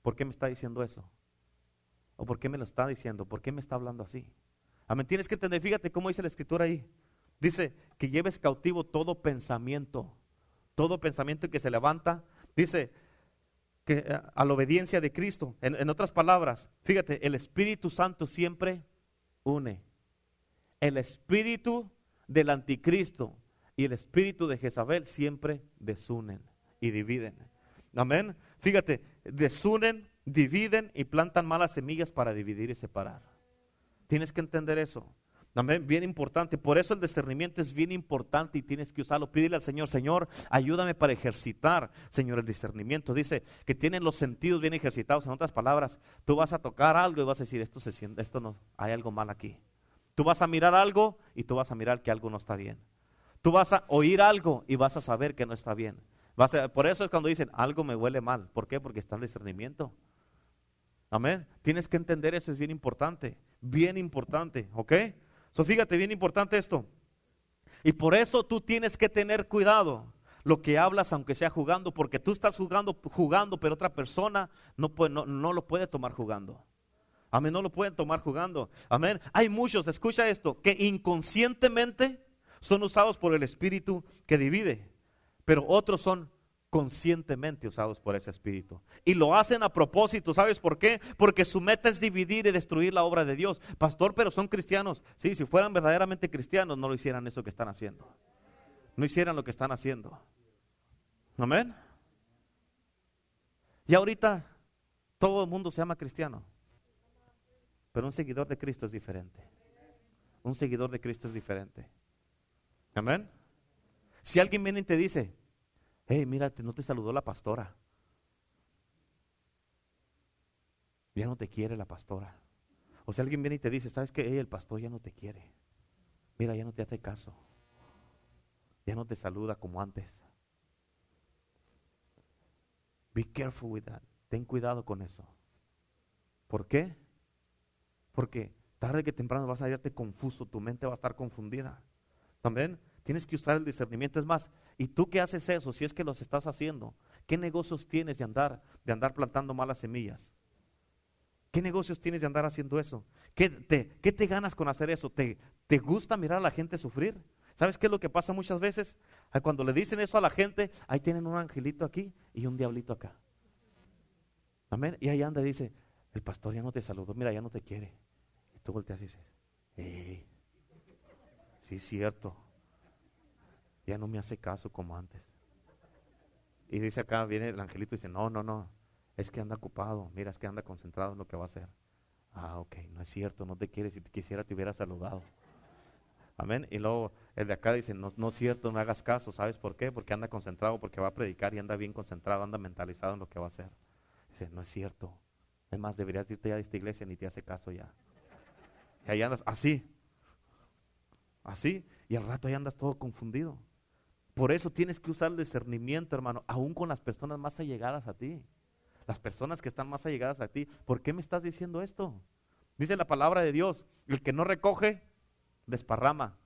¿Por qué me está diciendo eso? ¿O por qué me lo está diciendo? ¿Por qué me está hablando así? Amén. Tienes que entender, fíjate cómo dice la escritura ahí. Dice que lleves cautivo todo pensamiento, todo pensamiento que se levanta. Dice, eh, a la obediencia de Cristo. En, otras palabras, fíjate, el Espíritu Santo siempre une. El espíritu del anticristo y el espíritu de Jezabel siempre desunen y dividen. Amén. Fíjate, desunen, dividen y plantan malas semillas para dividir y separar. Tienes que entender eso. También bien importante. Por eso el discernimiento es bien importante y tienes que usarlo. Pídele al Señor, Señor, ayúdame para ejercitar, Señor, el discernimiento. Dice que tienen los sentidos bien ejercitados. En otras palabras, tú vas a tocar algo y vas a decir, esto se siente, esto no, hay algo mal aquí. Tú vas a mirar algo y tú vas a mirar que algo no está bien. Tú vas a oír algo y vas a saber que no está bien. Por eso es cuando dicen, algo me huele mal. ¿Por qué? Porque está el discernimiento. Amén. Tienes que entender eso, es bien importante. Bien importante, ¿ok? So, fíjate, bien importante esto. Y por eso tú tienes que tener cuidado lo que hablas, aunque sea jugando, porque tú estás jugando, jugando, pero otra persona no, puede, no, no lo puede tomar jugando. Amén, no lo pueden tomar jugando. Amén. Hay muchos, escucha esto, que inconscientemente son usados por el Espíritu que divide, pero otros son conscientemente usados por ese espíritu. Y lo hacen a propósito, ¿sabes por qué? Porque su meta es dividir y destruir la obra de Dios. Pastor, pero son cristianos. Sí, si fueran verdaderamente cristianos, no lo hicieran eso que están haciendo. No hicieran lo que están haciendo. Amén. Y ahorita todo el mundo se llama cristiano. Pero un seguidor de Cristo es diferente. Un seguidor de Cristo es diferente. Amén. Si alguien viene y te dice, hey, mírate, no te saludó la pastora. Ya no te quiere la pastora. O si alguien viene y te dice, ¿sabes qué? el pastor ya no te quiere. Mira, ya no te hace caso. Ya no te saluda como antes. Be careful with that. Ten cuidado con eso. ¿Por qué? Porque tarde que temprano vas a hallarte confuso, tu mente va a estar confundida. También tienes que usar el discernimiento. Es más, ¿y tú qué haces eso si es que los estás haciendo? ¿Qué negocios tienes de andar, de andar plantando malas semillas? ¿Qué negocios tienes de andar haciendo eso? ¿Qué te, qué te ganas con hacer eso? ¿Te, ¿Te gusta mirar a la gente sufrir? ¿Sabes qué es lo que pasa muchas veces? Cuando le dicen eso a la gente, ahí tienen un angelito aquí y un diablito acá. Amén. Y ahí anda y dice, el pastor ya no te saludó, mira, ya no te quiere. Y tú volteas y dices, sí es cierto. Ya no me hace caso como antes. Y dice acá, viene el angelito y dice, no, no, no, es que anda ocupado, mira, es que anda concentrado en lo que va a hacer. Ah, ok, no es cierto, no te quiere, si te quisiera te hubiera saludado. Amén. Y luego el de acá dice, no, no es cierto, no hagas caso. ¿Sabes por qué? Porque anda concentrado, porque va a predicar y anda bien concentrado, anda mentalizado en lo que va a hacer. Dice, no es cierto. Es más, deberías irte ya de esta iglesia, ni te hace caso ya. Y ahí andas así. Así. Y al rato ahí andas todo confundido. Por eso tienes que usar el discernimiento, hermano, aún con las personas más allegadas a ti. Las personas que están más allegadas a ti. ¿Por qué me estás diciendo esto? Dice la palabra de Dios, el que no recoge, desparrama.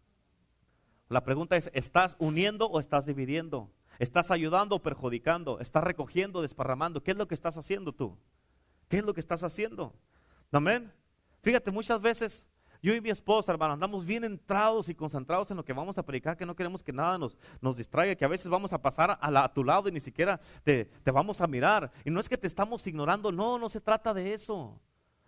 La pregunta es, ¿estás uniendo o estás dividiendo? ¿Estás ayudando o perjudicando? ¿Estás recogiendo, desparramando? ¿Qué es lo que estás haciendo tú? ¿Qué es lo que estás haciendo? Amén. Fíjate, muchas veces yo y mi esposa, hermano, andamos bien entrados y concentrados en lo que vamos a predicar, que no queremos que nada nos, nos distraiga, que a veces vamos a pasar a, a tu lado y ni siquiera te, te vamos a mirar. Y no es que te estamos ignorando, no, no se trata de eso.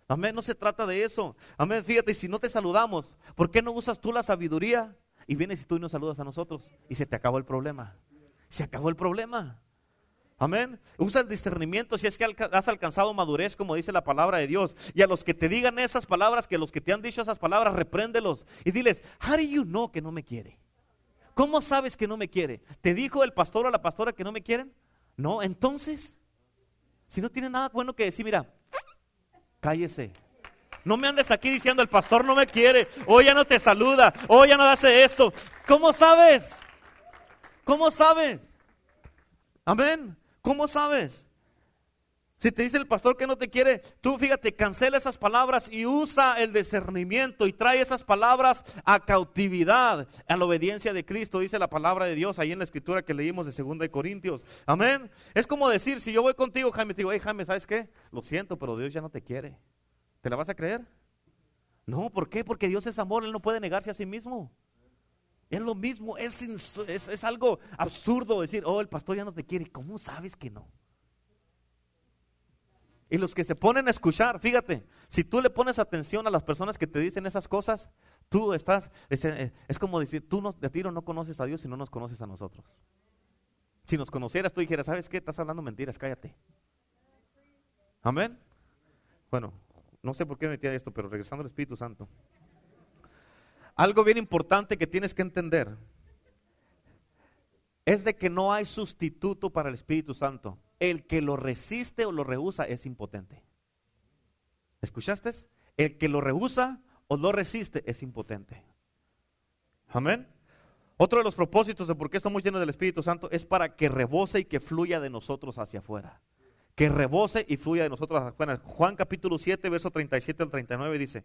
Amén, no se trata de eso. Amén, fíjate, si no te saludamos, ¿por qué no usas tú la sabiduría? Y vienes y tú y nos saludas a nosotros y se te acabó el problema. Se acabó el problema. Amén. Usa el discernimiento si es que has alcanzado madurez, como dice la palabra de Dios. Y a los que te digan esas palabras, que los que te han dicho esas palabras, repréndelos y diles, how do you know que no me quiere? ¿Cómo sabes que no me quiere? ¿Te dijo el pastor o la pastora que no me quieren? No, entonces, si no tiene nada bueno que decir, mira, cállese. No me andes aquí diciendo el pastor no me quiere, o ya no te saluda, o ya no hace esto. ¿Cómo sabes? ¿Cómo sabes? Amén. ¿Cómo sabes? Si te dice el pastor que no te quiere, tú fíjate, cancela esas palabras y usa el discernimiento y trae esas palabras a cautividad, a la obediencia de Cristo, dice la palabra de Dios ahí en la escritura que leímos de 2 de Corintios. Amén. Es como decir, si yo voy contigo, Jaime, te digo, hey Jaime, ¿sabes qué? Lo siento, pero Dios ya no te quiere. ¿Te la vas a creer? No, ¿por qué? Porque Dios es amor, Él no puede negarse a sí mismo. Es lo mismo, es, es, algo absurdo decir, oh, el pastor ya no te quiere. ¿Cómo sabes que no? Y los que se ponen a escuchar, fíjate, si tú le pones atención a las personas que te dicen esas cosas, tú estás, es, eh, como decir, tú de tiro no conoces a Dios y no nos conoces a nosotros. Si nos conocieras, tú dijeras, ¿sabes qué? Estás hablando mentiras, cállate. Amén. Bueno, no sé por qué me metí esto, pero regresando al Espíritu Santo. Algo bien importante que tienes que entender es de que no hay sustituto para el Espíritu Santo. El que lo resiste o lo rehúsa es impotente. ¿Escuchaste? El que lo rehúsa o lo resiste es impotente. Amén. Otro de los propósitos de por qué estamos llenos del Espíritu Santo es para que rebose y que fluya de nosotros hacia afuera. Que rebose y fluya de nosotros hacia afuera. Juan capítulo 7, verso 37 al 39 dice,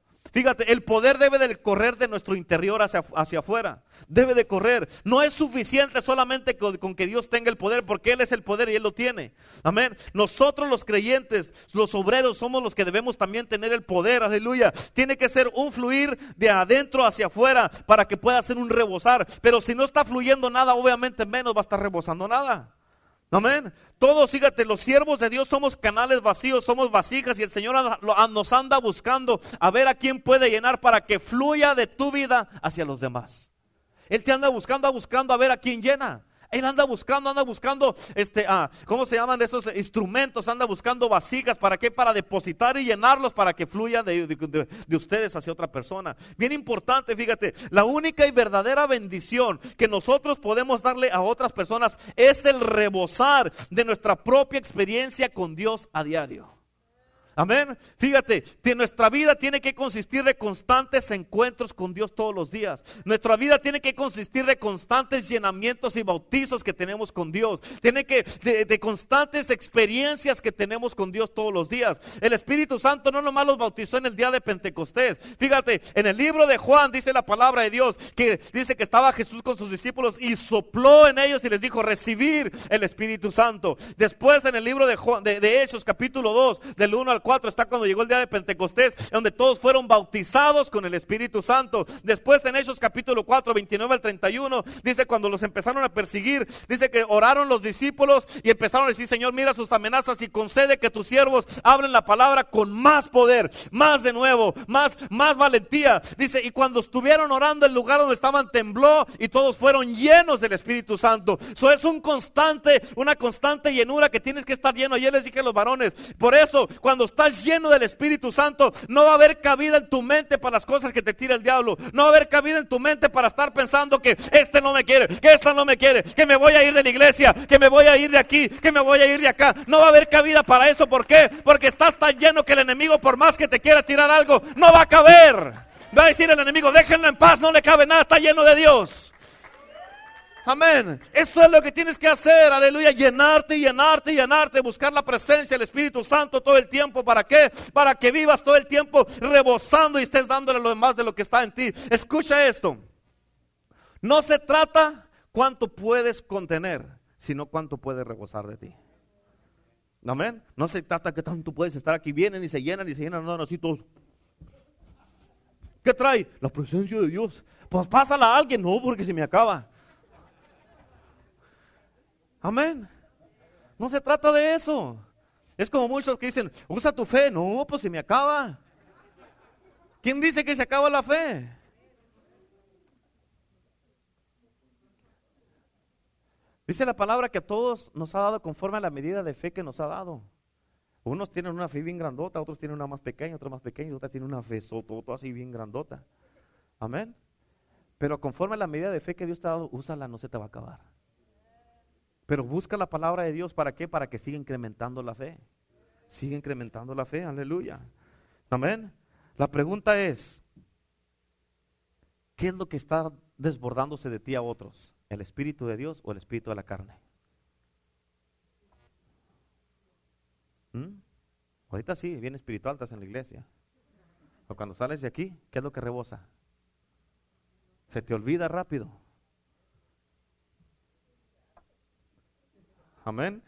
Fíjate, el poder debe de correr de nuestro interior hacia, hacia afuera. Debe de correr. No es suficiente solamente con, con, que Dios tenga el poder, porque Él es el poder y Él lo tiene. Amén. Nosotros los creyentes, los obreros, somos los que debemos también tener el poder. Aleluya. Tiene que ser un fluir de adentro hacia afuera para que pueda ser un rebosar. Pero si no está fluyendo nada, obviamente menos va a estar rebosando nada. Amén. Todos, fíjate, los siervos de Dios somos canales vacíos, somos vasijas y el Señor nos anda buscando a ver a quién puede llenar para que fluya de tu vida hacia los demás. Él te anda buscando, buscando a ver a quién llena. Él anda buscando, anda buscando, este, ah, ¿cómo se llaman esos instrumentos? Anda buscando vasijas, ¿para qué? Para depositar y llenarlos para que fluya de, de ustedes hacia otra persona. Bien importante, fíjate, la única y verdadera bendición que nosotros podemos darle a otras personas es el rebosar de nuestra propia experiencia con Dios a diario. Amén. Fíjate, nuestra vida tiene que consistir de constantes encuentros con Dios todos los días. Nuestra vida tiene que consistir de constantes llenamientos y bautizos que tenemos con Dios. Tiene que de, constantes experiencias que tenemos con Dios todos los días. El Espíritu Santo no nomás los bautizó en el día de Pentecostés. Fíjate, en el libro de Juan dice la palabra de Dios que dice que estaba Jesús con sus discípulos y sopló en ellos y les dijo recibir el Espíritu Santo. Después en el libro de, Juan, de, de Hechos capítulo 2 del 1 al 4 está cuando llegó el día de Pentecostés, donde todos fueron bautizados con el Espíritu Santo. Después en Hechos capítulo 4, 29 al 31, dice cuando los empezaron a perseguir, dice que oraron los discípulos y empezaron a decir, Señor, mira sus amenazas y concede que tus siervos hablen la palabra con más poder, más de nuevo, más, más valentía. Dice, y cuando estuvieron orando, el lugar donde estaban tembló y todos fueron llenos del Espíritu Santo. Eso es un constante, una constante llenura que tienes que estar lleno. Ayer les dije a los varones, por eso cuando estás lleno del Espíritu Santo, no va a haber cabida en tu mente para las cosas que te tira el diablo. No va a haber cabida en tu mente para estar pensando que este no me quiere, que esta no me quiere, que me voy a ir de la iglesia, que me voy a ir de aquí, que me voy a ir de acá. No va a haber cabida para eso. ¿Por qué? Porque estás tan lleno que el enemigo, por más que te quiera tirar algo, no va a caber. Va a decir el enemigo, déjenlo en paz, no le cabe nada, está lleno de Dios. Amén. Eso es lo que tienes que hacer. Aleluya. Llenarte, llenarte, llenarte. Buscar la presencia del Espíritu Santo todo el tiempo. ¿Para qué? Para que vivas todo el tiempo rebosando y estés dándole lo demás de lo que está en ti. Escucha esto. No se trata cuánto puedes contener, sino cuánto puedes rebosar de ti. Amén. No se trata que tanto puedes estar aquí. Vienen y se llenan y se llenan. No, no, así todos. ¿Qué trae? La presencia de Dios. Pues pásala a alguien. No, porque se me acaba. Amén. No se trata de eso. Es como muchos que dicen, usa tu fe. No, pues se me acaba. ¿Quién dice que se acaba la fe? Dice la palabra que a todos nos ha dado conforme a la medida de fe que nos ha dado. Unos tienen una fe bien grandota, otros tienen una más pequeña, otra más pequeña, otra tiene una fe todo así bien grandota. Amén. Pero conforme a la medida de fe que Dios te ha dado, úsala, no se te va a acabar. Pero busca la palabra de Dios, ¿para qué? Para que siga incrementando la fe. Siga incrementando la fe, aleluya. Amén. La pregunta es, ¿qué es lo que está desbordándose de ti a otros? ¿El Espíritu de Dios o el Espíritu de la carne? ¿Mm? Ahorita sí, bien espiritual estás en la iglesia. O cuando sales de aquí, ¿qué es lo que rebosa? Se te olvida rápido. Amén.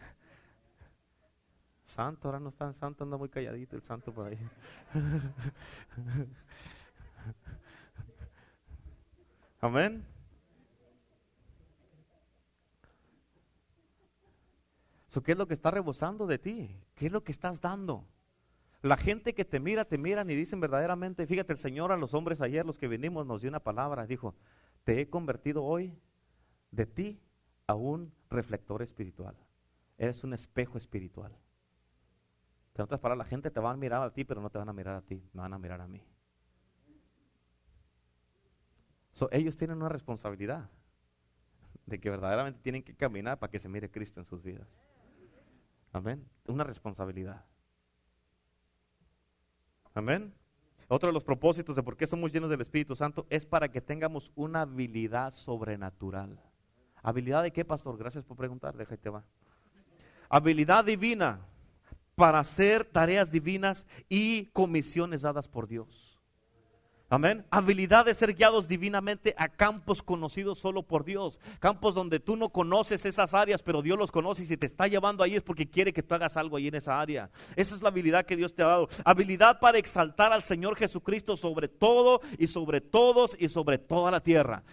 Santo, ahora no está santo, anda muy calladito el santo por ahí. Amén. ¿Qué es lo que está rebosando de ti? ¿Qué es lo que estás dando? La gente que te mira, te miran y dicen verdaderamente, fíjate, el Señor a los hombres ayer, los que venimos, nos dio una palabra, dijo, te he convertido hoy de ti a un reflector espiritual. Eres un espejo espiritual. En otras la gente te va a mirar a ti, pero no te van a mirar a ti, me van a mirar a mí. ellos tienen una responsabilidad de que verdaderamente tienen que caminar para que se mire Cristo en sus vidas. Amén. Una responsabilidad. Amén. Otro de los propósitos de por qué somos llenos del Espíritu Santo es para que tengamos una habilidad sobrenatural. ¿Habilidad de qué, pastor? Gracias por preguntar, déjate va. Habilidad divina para hacer tareas divinas y comisiones dadas por Dios. Amén. Habilidad de ser guiados divinamente a campos conocidos solo por Dios. Campos donde tú no conoces esas áreas, pero Dios los conoce y si te está llevando ahí es porque quiere que tú hagas algo ahí en esa área. Esa es la habilidad que Dios te ha dado. Habilidad para exaltar al Señor Jesucristo sobre todo y sobre todos y sobre toda la tierra.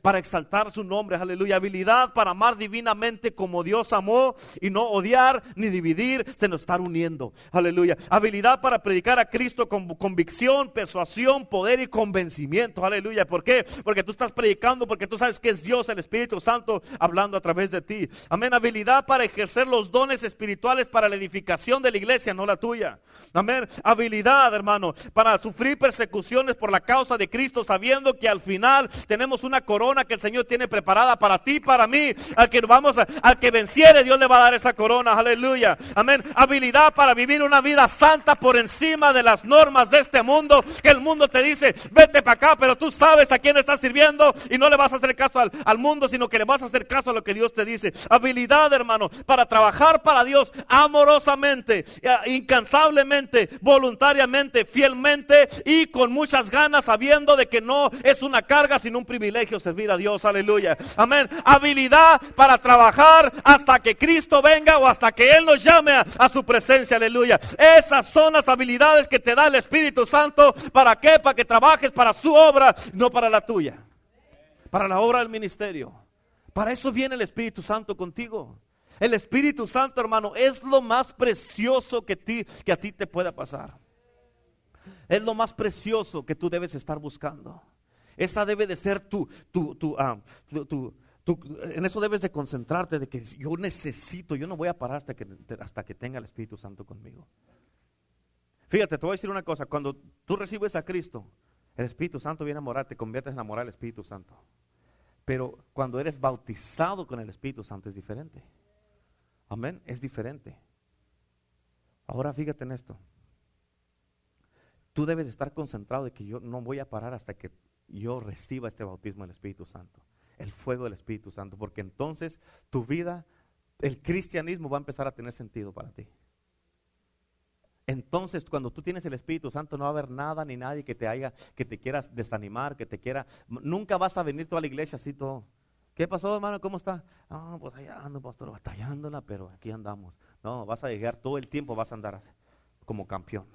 Para exaltar su nombre, aleluya. Habilidad para amar divinamente como Dios amó y no odiar ni dividir, sino estar uniendo. Aleluya. Habilidad para predicar a Cristo con convicción, persuasión, poder y convencimiento. Aleluya. ¿Por qué? Porque tú estás predicando, porque tú sabes que es Dios, el Espíritu Santo, hablando a través de ti. Amén. Habilidad para ejercer los dones espirituales para la edificación de la iglesia, no la tuya. Amén. Habilidad, hermano, para sufrir persecuciones por la causa de Cristo, sabiendo que al final tenemos una corona que el Señor tiene preparada para ti, para mí. Al que vamos a, al que venciere, Dios le va a dar esa corona. Aleluya. Amén. Habilidad para vivir una vida santa por encima de las normas de este mundo. Que el mundo te dice, vete para acá, pero tú sabes a quién estás sirviendo y no le vas a hacer caso al, al mundo, sino que le vas a hacer caso a lo que Dios te dice. Habilidad, hermano, para trabajar para Dios amorosamente, eh, incansablemente, voluntariamente, fielmente y con muchas ganas, sabiendo de que no es una carga, sino un privilegio servir a Dios. Aleluya. Amén. Habilidad para trabajar hasta que Cristo venga o hasta que Él nos llame a, su presencia. Aleluya. Esas son las habilidades que te da el Espíritu Santo. ¿Para qué? Que trabajes para su obra, no para la tuya. Para la obra del ministerio. Para eso viene el Espíritu Santo contigo. El Espíritu Santo, hermano, es lo más precioso que, ti, que a ti te pueda pasar. Es lo más precioso que tú debes estar buscando. Esa debe de ser tu, tu, tu, ah, tu- en eso debes de concentrarte de que yo necesito, yo no voy a parar hasta que, hasta que tenga el Espíritu Santo conmigo. Fíjate, te voy a decir una cosa, cuando tú recibes a Cristo, el Espíritu Santo viene a morar, te conviertes en enamorar del Espíritu Santo. Pero cuando eres bautizado con el Espíritu Santo es diferente. Amén, es diferente. Ahora fíjate en esto. Tú debes estar concentrado de que yo no voy a parar hasta que yo reciba este bautismo del Espíritu Santo, el fuego del Espíritu Santo, porque entonces tu vida, el cristianismo va a empezar a tener sentido para ti. Entonces, cuando tú tienes el Espíritu Santo, no va a haber nada ni nadie que te haga, que te quieras desanimar, que te quiera. Nunca vas a venir tú a la iglesia así todo. ¿Qué pasó, hermano? ¿Cómo está? Ah, pues allá ando, pastor, batallándola, pero aquí andamos. No, vas a llegar todo el tiempo, vas a andar así, como campeón.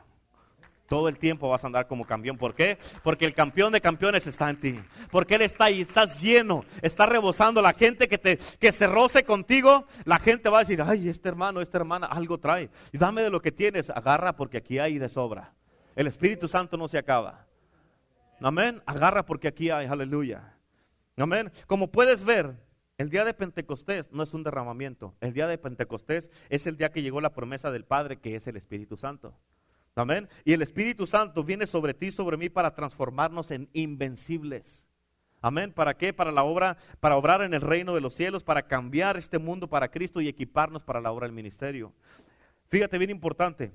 Todo el tiempo vas a andar como campeón. ¿Por qué? Porque el campeón de campeones está en ti. Porque Él está ahí, estás lleno, está rebosando. La gente que, te, que se roce contigo, la gente va a decir, ay, este hermano, esta hermana, algo trae. Y dame de lo que tienes, agarra porque aquí hay de sobra. El Espíritu Santo no se acaba. Amén. Agarra porque aquí hay, aleluya. Amén. Como puedes ver, el día de Pentecostés no es un derramamiento. El día de Pentecostés es el día que llegó la promesa del Padre, que es el Espíritu Santo. Amén. Y el Espíritu Santo viene sobre ti, sobre mí, para transformarnos en invencibles. Amén. ¿Para qué? Para la obra, para obrar en el reino de los cielos, para cambiar este mundo para Cristo y equiparnos para la obra del ministerio. Fíjate bien importante.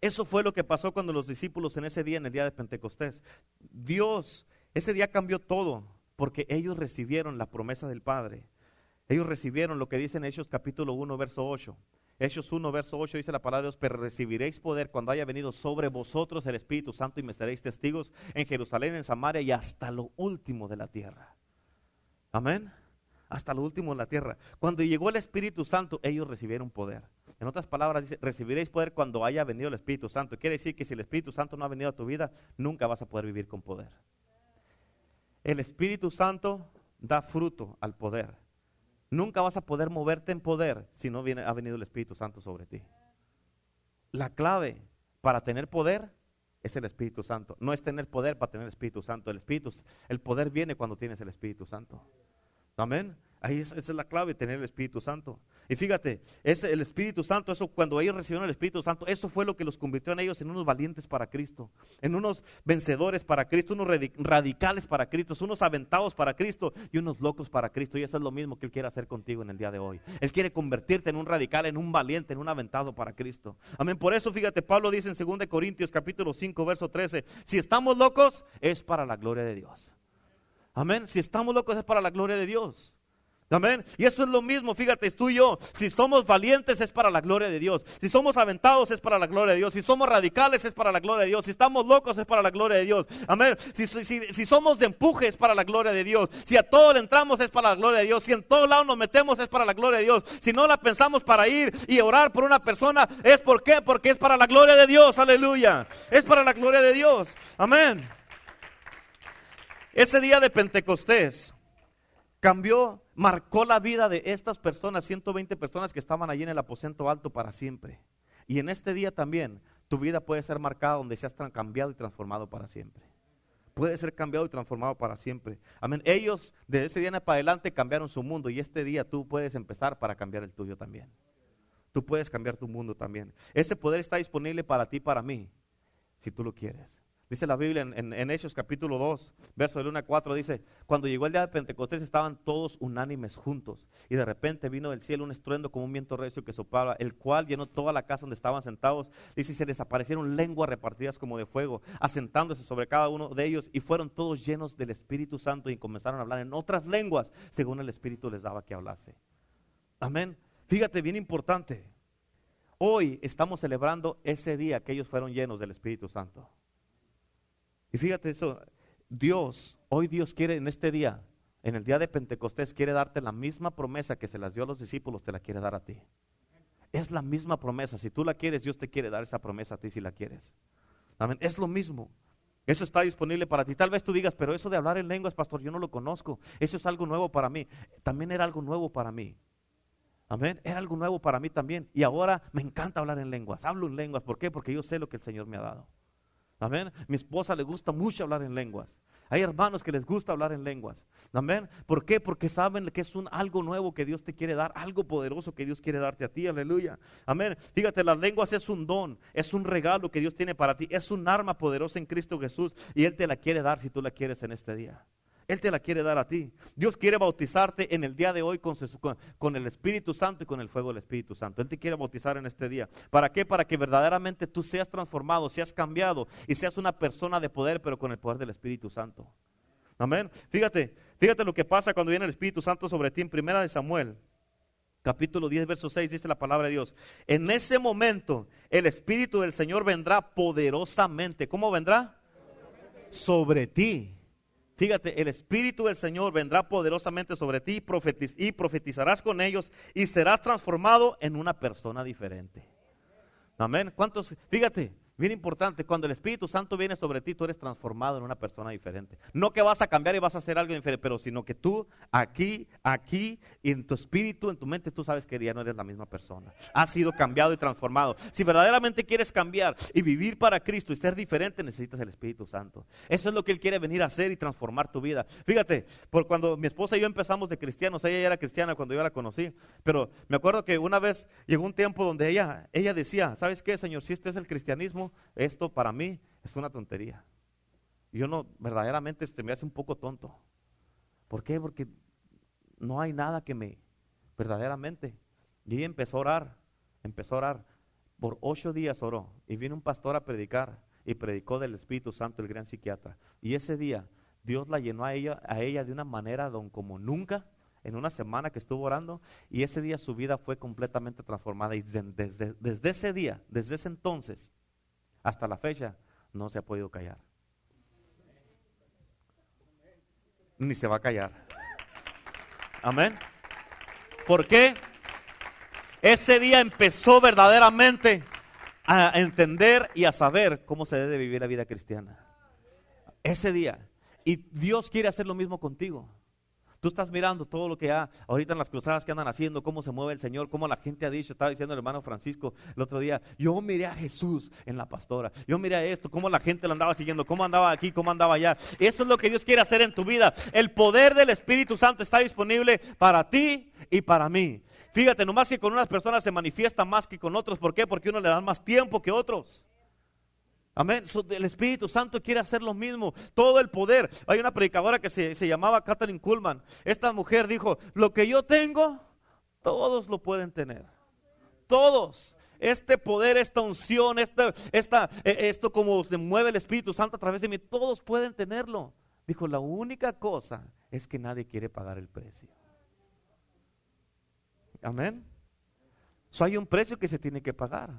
Eso fue lo que pasó cuando los discípulos en ese día, en el día de Pentecostés. Dios, ese día cambió todo, porque ellos recibieron la promesa del Padre. Ellos recibieron lo que dice en Hechos capítulo 1, verso 8. Hechos 1, verso 8 dice la palabra de Dios, pero recibiréis poder cuando haya venido sobre vosotros el Espíritu Santo y me estaréis testigos en Jerusalén, en Samaria y hasta lo último de la tierra. Amén. Hasta lo último de la tierra. Cuando llegó el Espíritu Santo, ellos recibieron poder. En otras palabras, dice, recibiréis poder cuando haya venido el Espíritu Santo. Quiere decir que si el Espíritu Santo no ha venido a tu vida, nunca vas a poder vivir con poder. El Espíritu Santo da fruto al poder. Nunca vas a poder moverte en poder si no viene, ha venido el Espíritu Santo sobre ti. La clave para tener poder es el Espíritu Santo. No es tener poder para tener el Espíritu Santo. El, Espíritu, el poder viene cuando tienes el Espíritu Santo. Amén. Ahí es, esa es la clave, tener el Espíritu Santo. Y fíjate, es el Espíritu Santo, eso cuando ellos recibieron el Espíritu Santo, eso fue lo que los convirtió en ellos en unos valientes para Cristo, en unos vencedores para Cristo, unos radicales para Cristo, unos aventados para Cristo y unos locos para Cristo. Y eso es lo mismo que Él quiere hacer contigo en el día de hoy. Él quiere convertirte en un radical, en un valiente, en un aventado para Cristo. Amén. Por eso, fíjate, Pablo dice en 2 Corintios capítulo 5, verso 13, si estamos locos, es para la gloria de Dios. Amén. Si estamos locos, es para la gloria de Dios. Amén. Y eso es lo mismo, fíjate, tú y yo. Si somos valientes es para la gloria de Dios. Si somos aventados es para la gloria de Dios. Si somos radicales es para la gloria de Dios. Si estamos locos es para la gloria de Dios. Amén. Si, si, si somos de empuje es para la gloria de Dios. Si a todo le entramos es para la gloria de Dios. Si en todo lado nos metemos es para la gloria de Dios. Si no la pensamos para ir y orar por una persona es por qué? Porque es para la gloria de Dios. Aleluya. Es para la gloria de Dios. Amén. Ese día de Pentecostés cambió, marcó la vida de estas personas, 120 personas que estaban allí en el aposento alto para siempre. Y en este día también tu vida puede ser marcada donde seas cambiado y transformado para siempre. Puede ser cambiado y transformado para siempre. Amén. Ellos de ese día para adelante cambiaron su mundo y este día tú puedes empezar para cambiar el tuyo también. Tú puedes cambiar tu mundo también. Ese poder está disponible para ti, para mí, si tú lo quieres. Dice la Biblia en, Hechos capítulo 2, verso del 1 a 4, dice, cuando llegó el día de Pentecostés estaban todos unánimes juntos y de repente vino del cielo un estruendo como un viento recio que soplaba, el cual llenó toda la casa donde estaban sentados. Dice, y se les aparecieron lenguas repartidas como de fuego, asentándose sobre cada uno de ellos y fueron todos llenos del Espíritu Santo y comenzaron a hablar en otras lenguas según el Espíritu les daba que hablase. Amén. Fíjate, bien importante. Hoy estamos celebrando ese día que ellos fueron llenos del Espíritu Santo. Y fíjate eso, Dios, hoy Dios quiere en este día, en el día de Pentecostés, quiere darte la misma promesa que se las dio a los discípulos, te la quiere dar a ti. Es la misma promesa. Si tú la quieres, Dios te quiere dar esa promesa a ti si la quieres. Amén. Es lo mismo. Eso está disponible para ti. Tal vez tú digas, pero eso de hablar en lenguas, pastor, yo no lo conozco. Eso es algo nuevo para mí. También era algo nuevo para mí. Amén. Era algo nuevo para mí también. Y ahora me encanta hablar en lenguas. Hablo en lenguas. ¿Por qué? Porque yo sé lo que el Señor me ha dado. Amén. Mi esposa le gusta mucho hablar en lenguas. Hay hermanos que les gusta hablar en lenguas. Amén. ¿Por qué? Porque saben que es un algo nuevo que Dios te quiere dar, algo poderoso que Dios quiere darte a ti. Aleluya. Amén. Fíjate, las lenguas es un don, es un regalo que Dios tiene para ti, es un arma poderosa en Cristo Jesús y Él te la quiere dar si tú la quieres en este día. Él te la quiere dar a ti. Dios quiere bautizarte en el día de hoy con, el Espíritu Santo y con el fuego del Espíritu Santo. Él te quiere bautizar en este día. ¿Para qué? Para que verdaderamente tú seas transformado, seas cambiado y seas una persona de poder, pero con el poder del Espíritu Santo. Amén. Fíjate, fíjate lo que pasa cuando viene el Espíritu Santo sobre ti en Primera de Samuel. Capítulo 10, verso 6 dice la palabra de Dios. En ese momento el Espíritu del Señor vendrá poderosamente. ¿Cómo vendrá? Sobre ti Fíjate, el Espíritu del Señor vendrá poderosamente sobre ti y profetizarás con ellos y serás transformado en una persona diferente. Amén. ¿Cuántos? Fíjate, Bien importante, cuando el Espíritu Santo viene sobre ti, tú eres transformado en una persona diferente. No que vas a cambiar y vas a hacer algo diferente, pero sino que tú aquí, aquí, y en tu espíritu, en tu mente, tú sabes que ya no eres la misma persona. Has sido cambiado y transformado. Si verdaderamente quieres cambiar y vivir para Cristo y ser diferente, necesitas el Espíritu Santo. Eso es lo que Él quiere venir a hacer y transformar tu vida. Fíjate, por cuando mi esposa y yo empezamos de cristianos, ella ya era cristiana cuando yo la conocí, pero me acuerdo que una vez llegó un tiempo donde ella, ella decía, ¿sabes qué, Señor? Si este es el cristianismo, esto para mí es una tontería. Yo no, verdaderamente este, me hace un poco tonto. ¿Por qué? Porque no hay nada que me, verdaderamente. Y empezó a orar, empezó a orar. Por ocho días oró y vino un pastor a predicar y predicó del Espíritu Santo, el gran psiquiatra. Y ese día Dios la llenó a ella, a ella de una manera don, como nunca en una semana que estuvo orando y ese día su vida fue completamente transformada y desde, desde ese día, desde ese entonces, hasta la fecha no se ha podido callar. Ni se va a callar. Amén. ¿Por qué? Ese día empezó verdaderamente a entender y a saber cómo se debe vivir la vida cristiana. Ese día. Y Dios quiere hacer lo mismo contigo. Tú estás mirando todo lo que ha ahorita en las cruzadas que andan haciendo, cómo se mueve el Señor, cómo la gente ha dicho, estaba diciendo el hermano Francisco el otro día, yo miré a Jesús en la pastora, yo miré a esto, cómo la gente lo andaba siguiendo, cómo andaba aquí, cómo andaba allá. Eso es lo que Dios quiere hacer en tu vida. El poder del Espíritu Santo está disponible para ti y para mí. Fíjate, nomás que con unas personas se manifiesta más que con otros. ¿Por qué? Porque uno le dan más tiempo que otros. Amén. el Espíritu Santo quiere hacer lo mismo. Todo el poder. Hay una predicadora que se, llamaba Catherine Kuhlman. Esta mujer dijo, lo que yo tengo, todos lo pueden tener. Todos. Este poder, esta unción, esta, esta, e, esto como se mueve el Espíritu Santo a través de mí, todos pueden tenerlo. Dijo, la única cosa es que nadie quiere pagar el precio. Amén. Hay un precio que se tiene que pagar.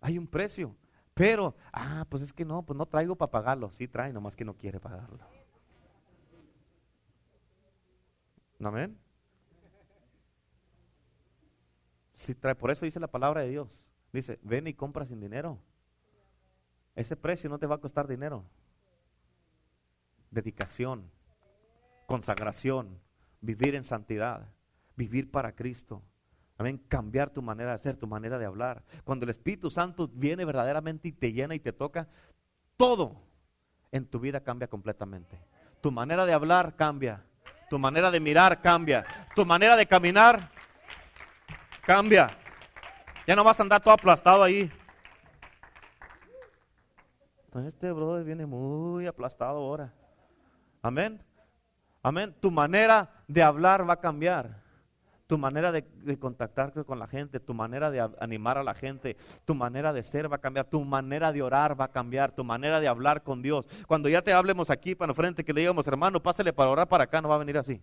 Hay un precio. Pero, ah, pues es que no, pues no traigo para pagarlo. Sí trae, nomás que no quiere pagarlo. Amén. Sí trae, por eso dice la palabra de Dios. Dice, ven y compra sin dinero. Ese precio no te va a costar dinero. Dedicación, consagración, vivir en santidad, vivir para Cristo. Amén. Cambiar tu manera de ser, tu manera de hablar. Cuando el Espíritu Santo viene verdaderamente y te llena y te toca, todo en tu vida cambia completamente. Tu manera de hablar cambia. Tu manera de mirar cambia. Tu manera de caminar cambia. Ya no vas a andar todo aplastado ahí. Este brother viene muy aplastado ahora. Amén. Amén. Tu manera de hablar va a cambiar. Tu manera de, contactarte con la gente, tu manera de animar a la gente, tu manera de ser va a cambiar, tu manera de orar va a cambiar, tu manera de hablar con Dios. Cuando ya te hablemos aquí para frente, que le digamos, hermano, pásale para orar para acá, no va a venir así.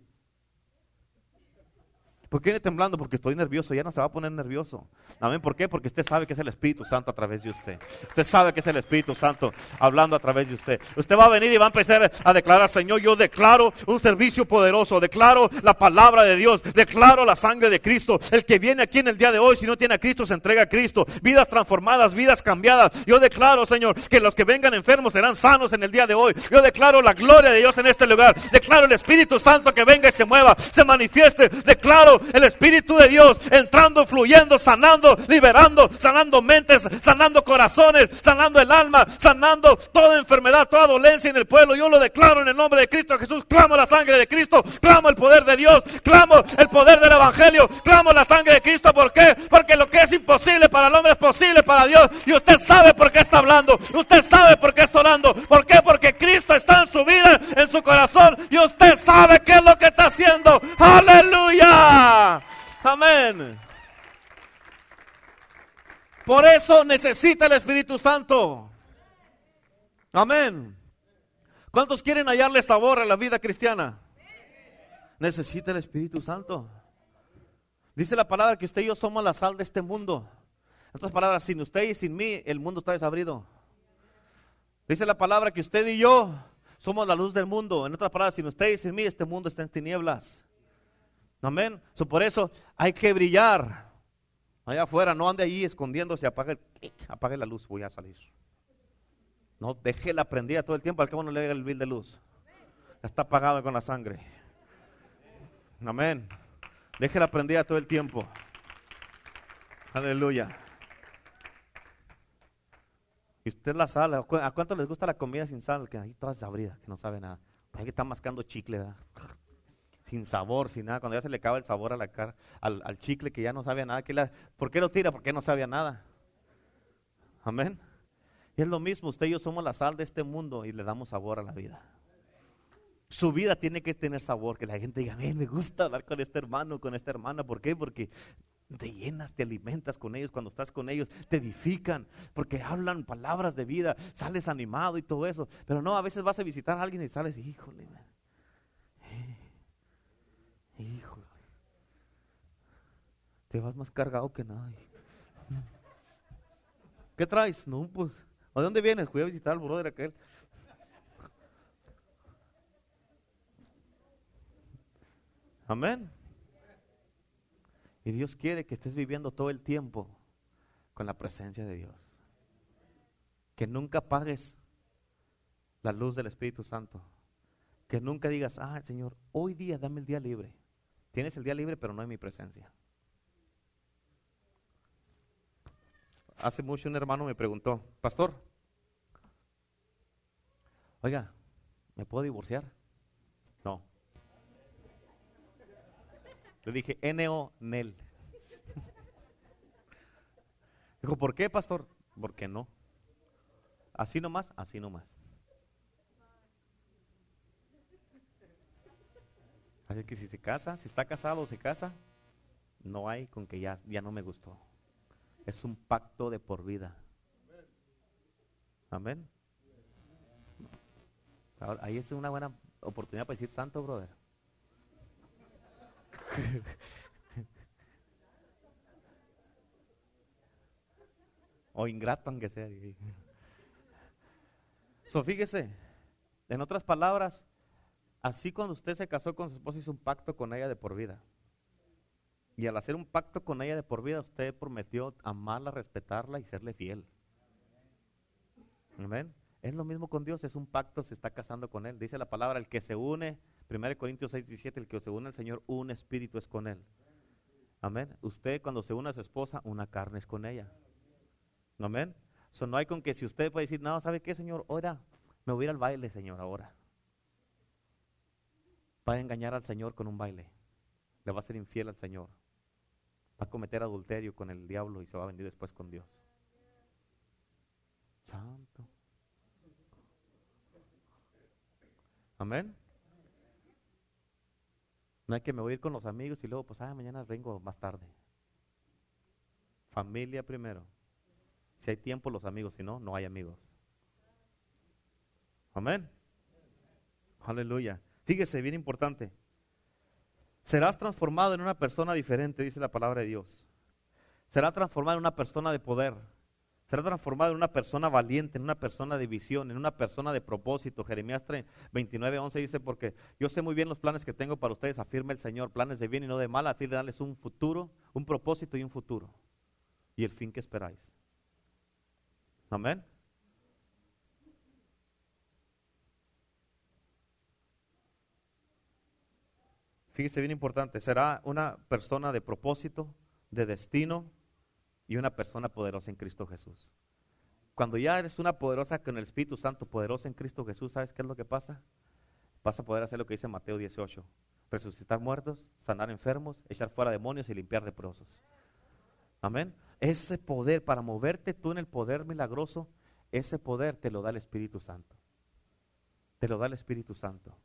¿Por qué viene temblando? Porque estoy nervioso, ya no se va a poner nervioso. Amén. ¿Por qué? Porque usted sabe que es el Espíritu Santo a través de usted. Usted sabe que es el Espíritu Santo hablando a través de usted. Usted va a venir y va a empezar a declarar, Señor, yo declaro un servicio poderoso, declaro la palabra de Dios, declaro la sangre de Cristo. El que viene aquí en el día de hoy, si no tiene a Cristo, se entrega a Cristo. Vidas transformadas, vidas cambiadas. Yo declaro, Señor, que los que vengan enfermos serán sanos en el día de hoy. Yo declaro la gloria de Dios en este lugar. Declaro el Espíritu Santo que venga y se mueva, se manifieste. Declaro el Espíritu de Dios entrando, fluyendo, sanando, liberando, sanando mentes, sanando corazones, sanando el alma, sanando toda enfermedad, toda dolencia en el pueblo. Yo lo declaro en el nombre de Cristo Jesús. Clamo la sangre de Cristo, clamo el poder de Dios, clamo el poder del Evangelio, clamo la sangre de Cristo. ¿Por qué? Porque lo que es imposible para el hombre es posible para Dios. Y usted sabe por qué está hablando, usted sabe por qué está orando. ¿Por qué? Porque Cristo está en su vida, en su corazón, y usted sabe qué es lo que está haciendo. Aleluya. Amén. Por eso necesita el Espíritu Santo. Amén. ¿Cuántos quieren hallarle sabor a la vida cristiana? Necesita el Espíritu Santo. Dice la palabra que usted y yo somos la sal de este mundo. En otras palabras, sin usted y sin mí, el mundo está desabrido. Dice la palabra que usted y yo somos la luz del mundo. En otras palabras, sin usted y sin mí, este mundo está en tinieblas. Amén. por eso hay que brillar. Allá afuera, no ande ahí escondiéndose, apague, apague la luz, voy a salir. No, deje la prendida todo el tiempo, al cabo no le llega el bill de luz. Está apagado con la sangre. Amén. Deje la prendida todo el tiempo. Aleluya. Y usted la sal, ¿a cuánto les gusta la comida sin sal? Que ahí toda desabrida, que no sabe nada. Hay que estar mascando chicle, ¿verdad? Sin sabor, sin nada. Cuando ya se le acaba el sabor a la cara, al, chicle que ya no sabía nada. Que la, ¿Por qué lo tira? Porque no sabía nada. Amén. Y es lo mismo, usted y yo somos la sal de este mundo y le damos sabor a la vida. Su vida tiene que tener sabor, que la gente diga, me gusta hablar con este hermano, con esta hermana. ¿Por qué? Porque te llenas, te alimentas con ellos, cuando estás con ellos, te edifican, porque hablan palabras de vida, sales animado y todo eso. Pero no, a veces vas a visitar a alguien y sales, híjole, Hijo, te vas más cargado que nadie. ¿Qué traes? No, pues, ¿a dónde vienes? Fui a visitar al brother aquel. Amén. Y Dios quiere que estés viviendo todo el tiempo con la presencia de Dios. Que nunca apagues la luz del Espíritu Santo. Que nunca digas, ah, Señor, hoy día dame el día libre. Tienes el día libre, pero no en mi presencia. Hace mucho un hermano me preguntó, pastor, oiga, ¿me puedo divorciar? No. Le dije, N-O, Nel. Dijo, ¿por qué, pastor? Porque no. Así nomás, así nomás. Así que si se casa, si está casado o se casa, no hay con que ya, ya no me gustó. Es un pacto de por vida. Amén. ahí es una buena oportunidad para decir santo, brother. o ingrato aunque sea. So, fíjese, en otras palabras, Así cuando usted se casó con su esposa hizo un pacto con ella de por vida. Y al hacer un pacto con ella de por vida, usted prometió amarla, respetarla y serle fiel. Amén. Es lo mismo con Dios, es un pacto, se está casando con Él. Dice la palabra, el que se une, 1 Corintios 6, 17, el que se une al Señor, un espíritu es con Él. Amén. Usted cuando se une a su esposa, una carne es con ella. Amén. So, no hay con que si usted puede decir, no, ¿sabe qué, Señor? Ahora me voy a ir al baile, Señor, ahora. Va a engañar al Señor con un baile. Le va a ser infiel al Señor. Va a cometer adulterio con el diablo y se va a venir después con Dios. Santo. Amén. No hay que me voy a ir con los amigos y luego, pues, ah, mañana vengo más tarde. Familia primero. Si hay tiempo, los amigos. Si no, no hay amigos. Amén. Aleluya. Fíjese, bien importante. Serás transformado en una persona diferente, dice la palabra de Dios. Será transformado en una persona de poder. Será transformado en una persona valiente, en una persona de visión, en una persona de propósito. Jeremías 29, 11 dice, porque yo sé muy bien los planes que tengo para ustedes, afirma el Señor, planes de bien y no de mal, a fin de darles un futuro, un propósito y un futuro. Y el fin que esperáis. Amén. Fíjese bien importante, será una persona de propósito, de destino y una persona poderosa en Cristo Jesús. Cuando ya eres una poderosa con el Espíritu Santo, poderosa en Cristo Jesús, ¿sabes qué es lo que pasa? Vas a poder hacer lo que dice Mateo 18, resucitar muertos, sanar enfermos, echar fuera demonios y limpiar leprosos. Amén. Ese poder para moverte tú en el poder milagroso, ese poder te lo da el Espíritu Santo. Te lo da el Espíritu Santo.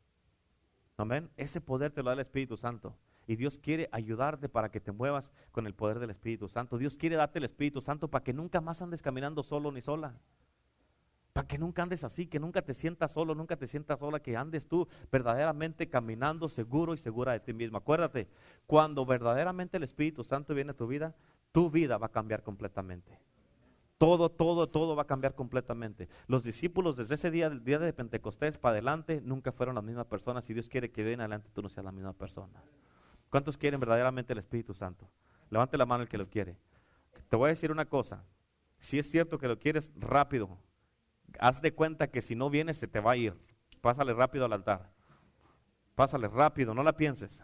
Amén. Ese poder te lo da el Espíritu Santo. Y Dios quiere ayudarte para que te muevas con el poder del Espíritu Santo. Dios quiere darte el Espíritu Santo para que nunca más andes caminando solo ni sola. Para que nunca andes así, que nunca te sientas solo, nunca te sientas sola, que andes tú verdaderamente caminando seguro y segura de ti mismo. Acuérdate, cuando verdaderamente el Espíritu Santo viene a tu vida, tu vida va a cambiar completamente. Todo, todo, todo va a cambiar completamente. Los discípulos desde ese día, del día de Pentecostés para adelante, nunca fueron las mismas personas. Y Dios quiere que de en adelante tú no seas la misma persona. ¿Cuántos quieren verdaderamente el Espíritu Santo? Levante la mano el que lo quiere. Te voy a decir una cosa. Si es cierto que lo quieres rápido, haz de cuenta que si no vienes se te va a ir. Pásale rápido al altar. Pásale rápido, no la pienses.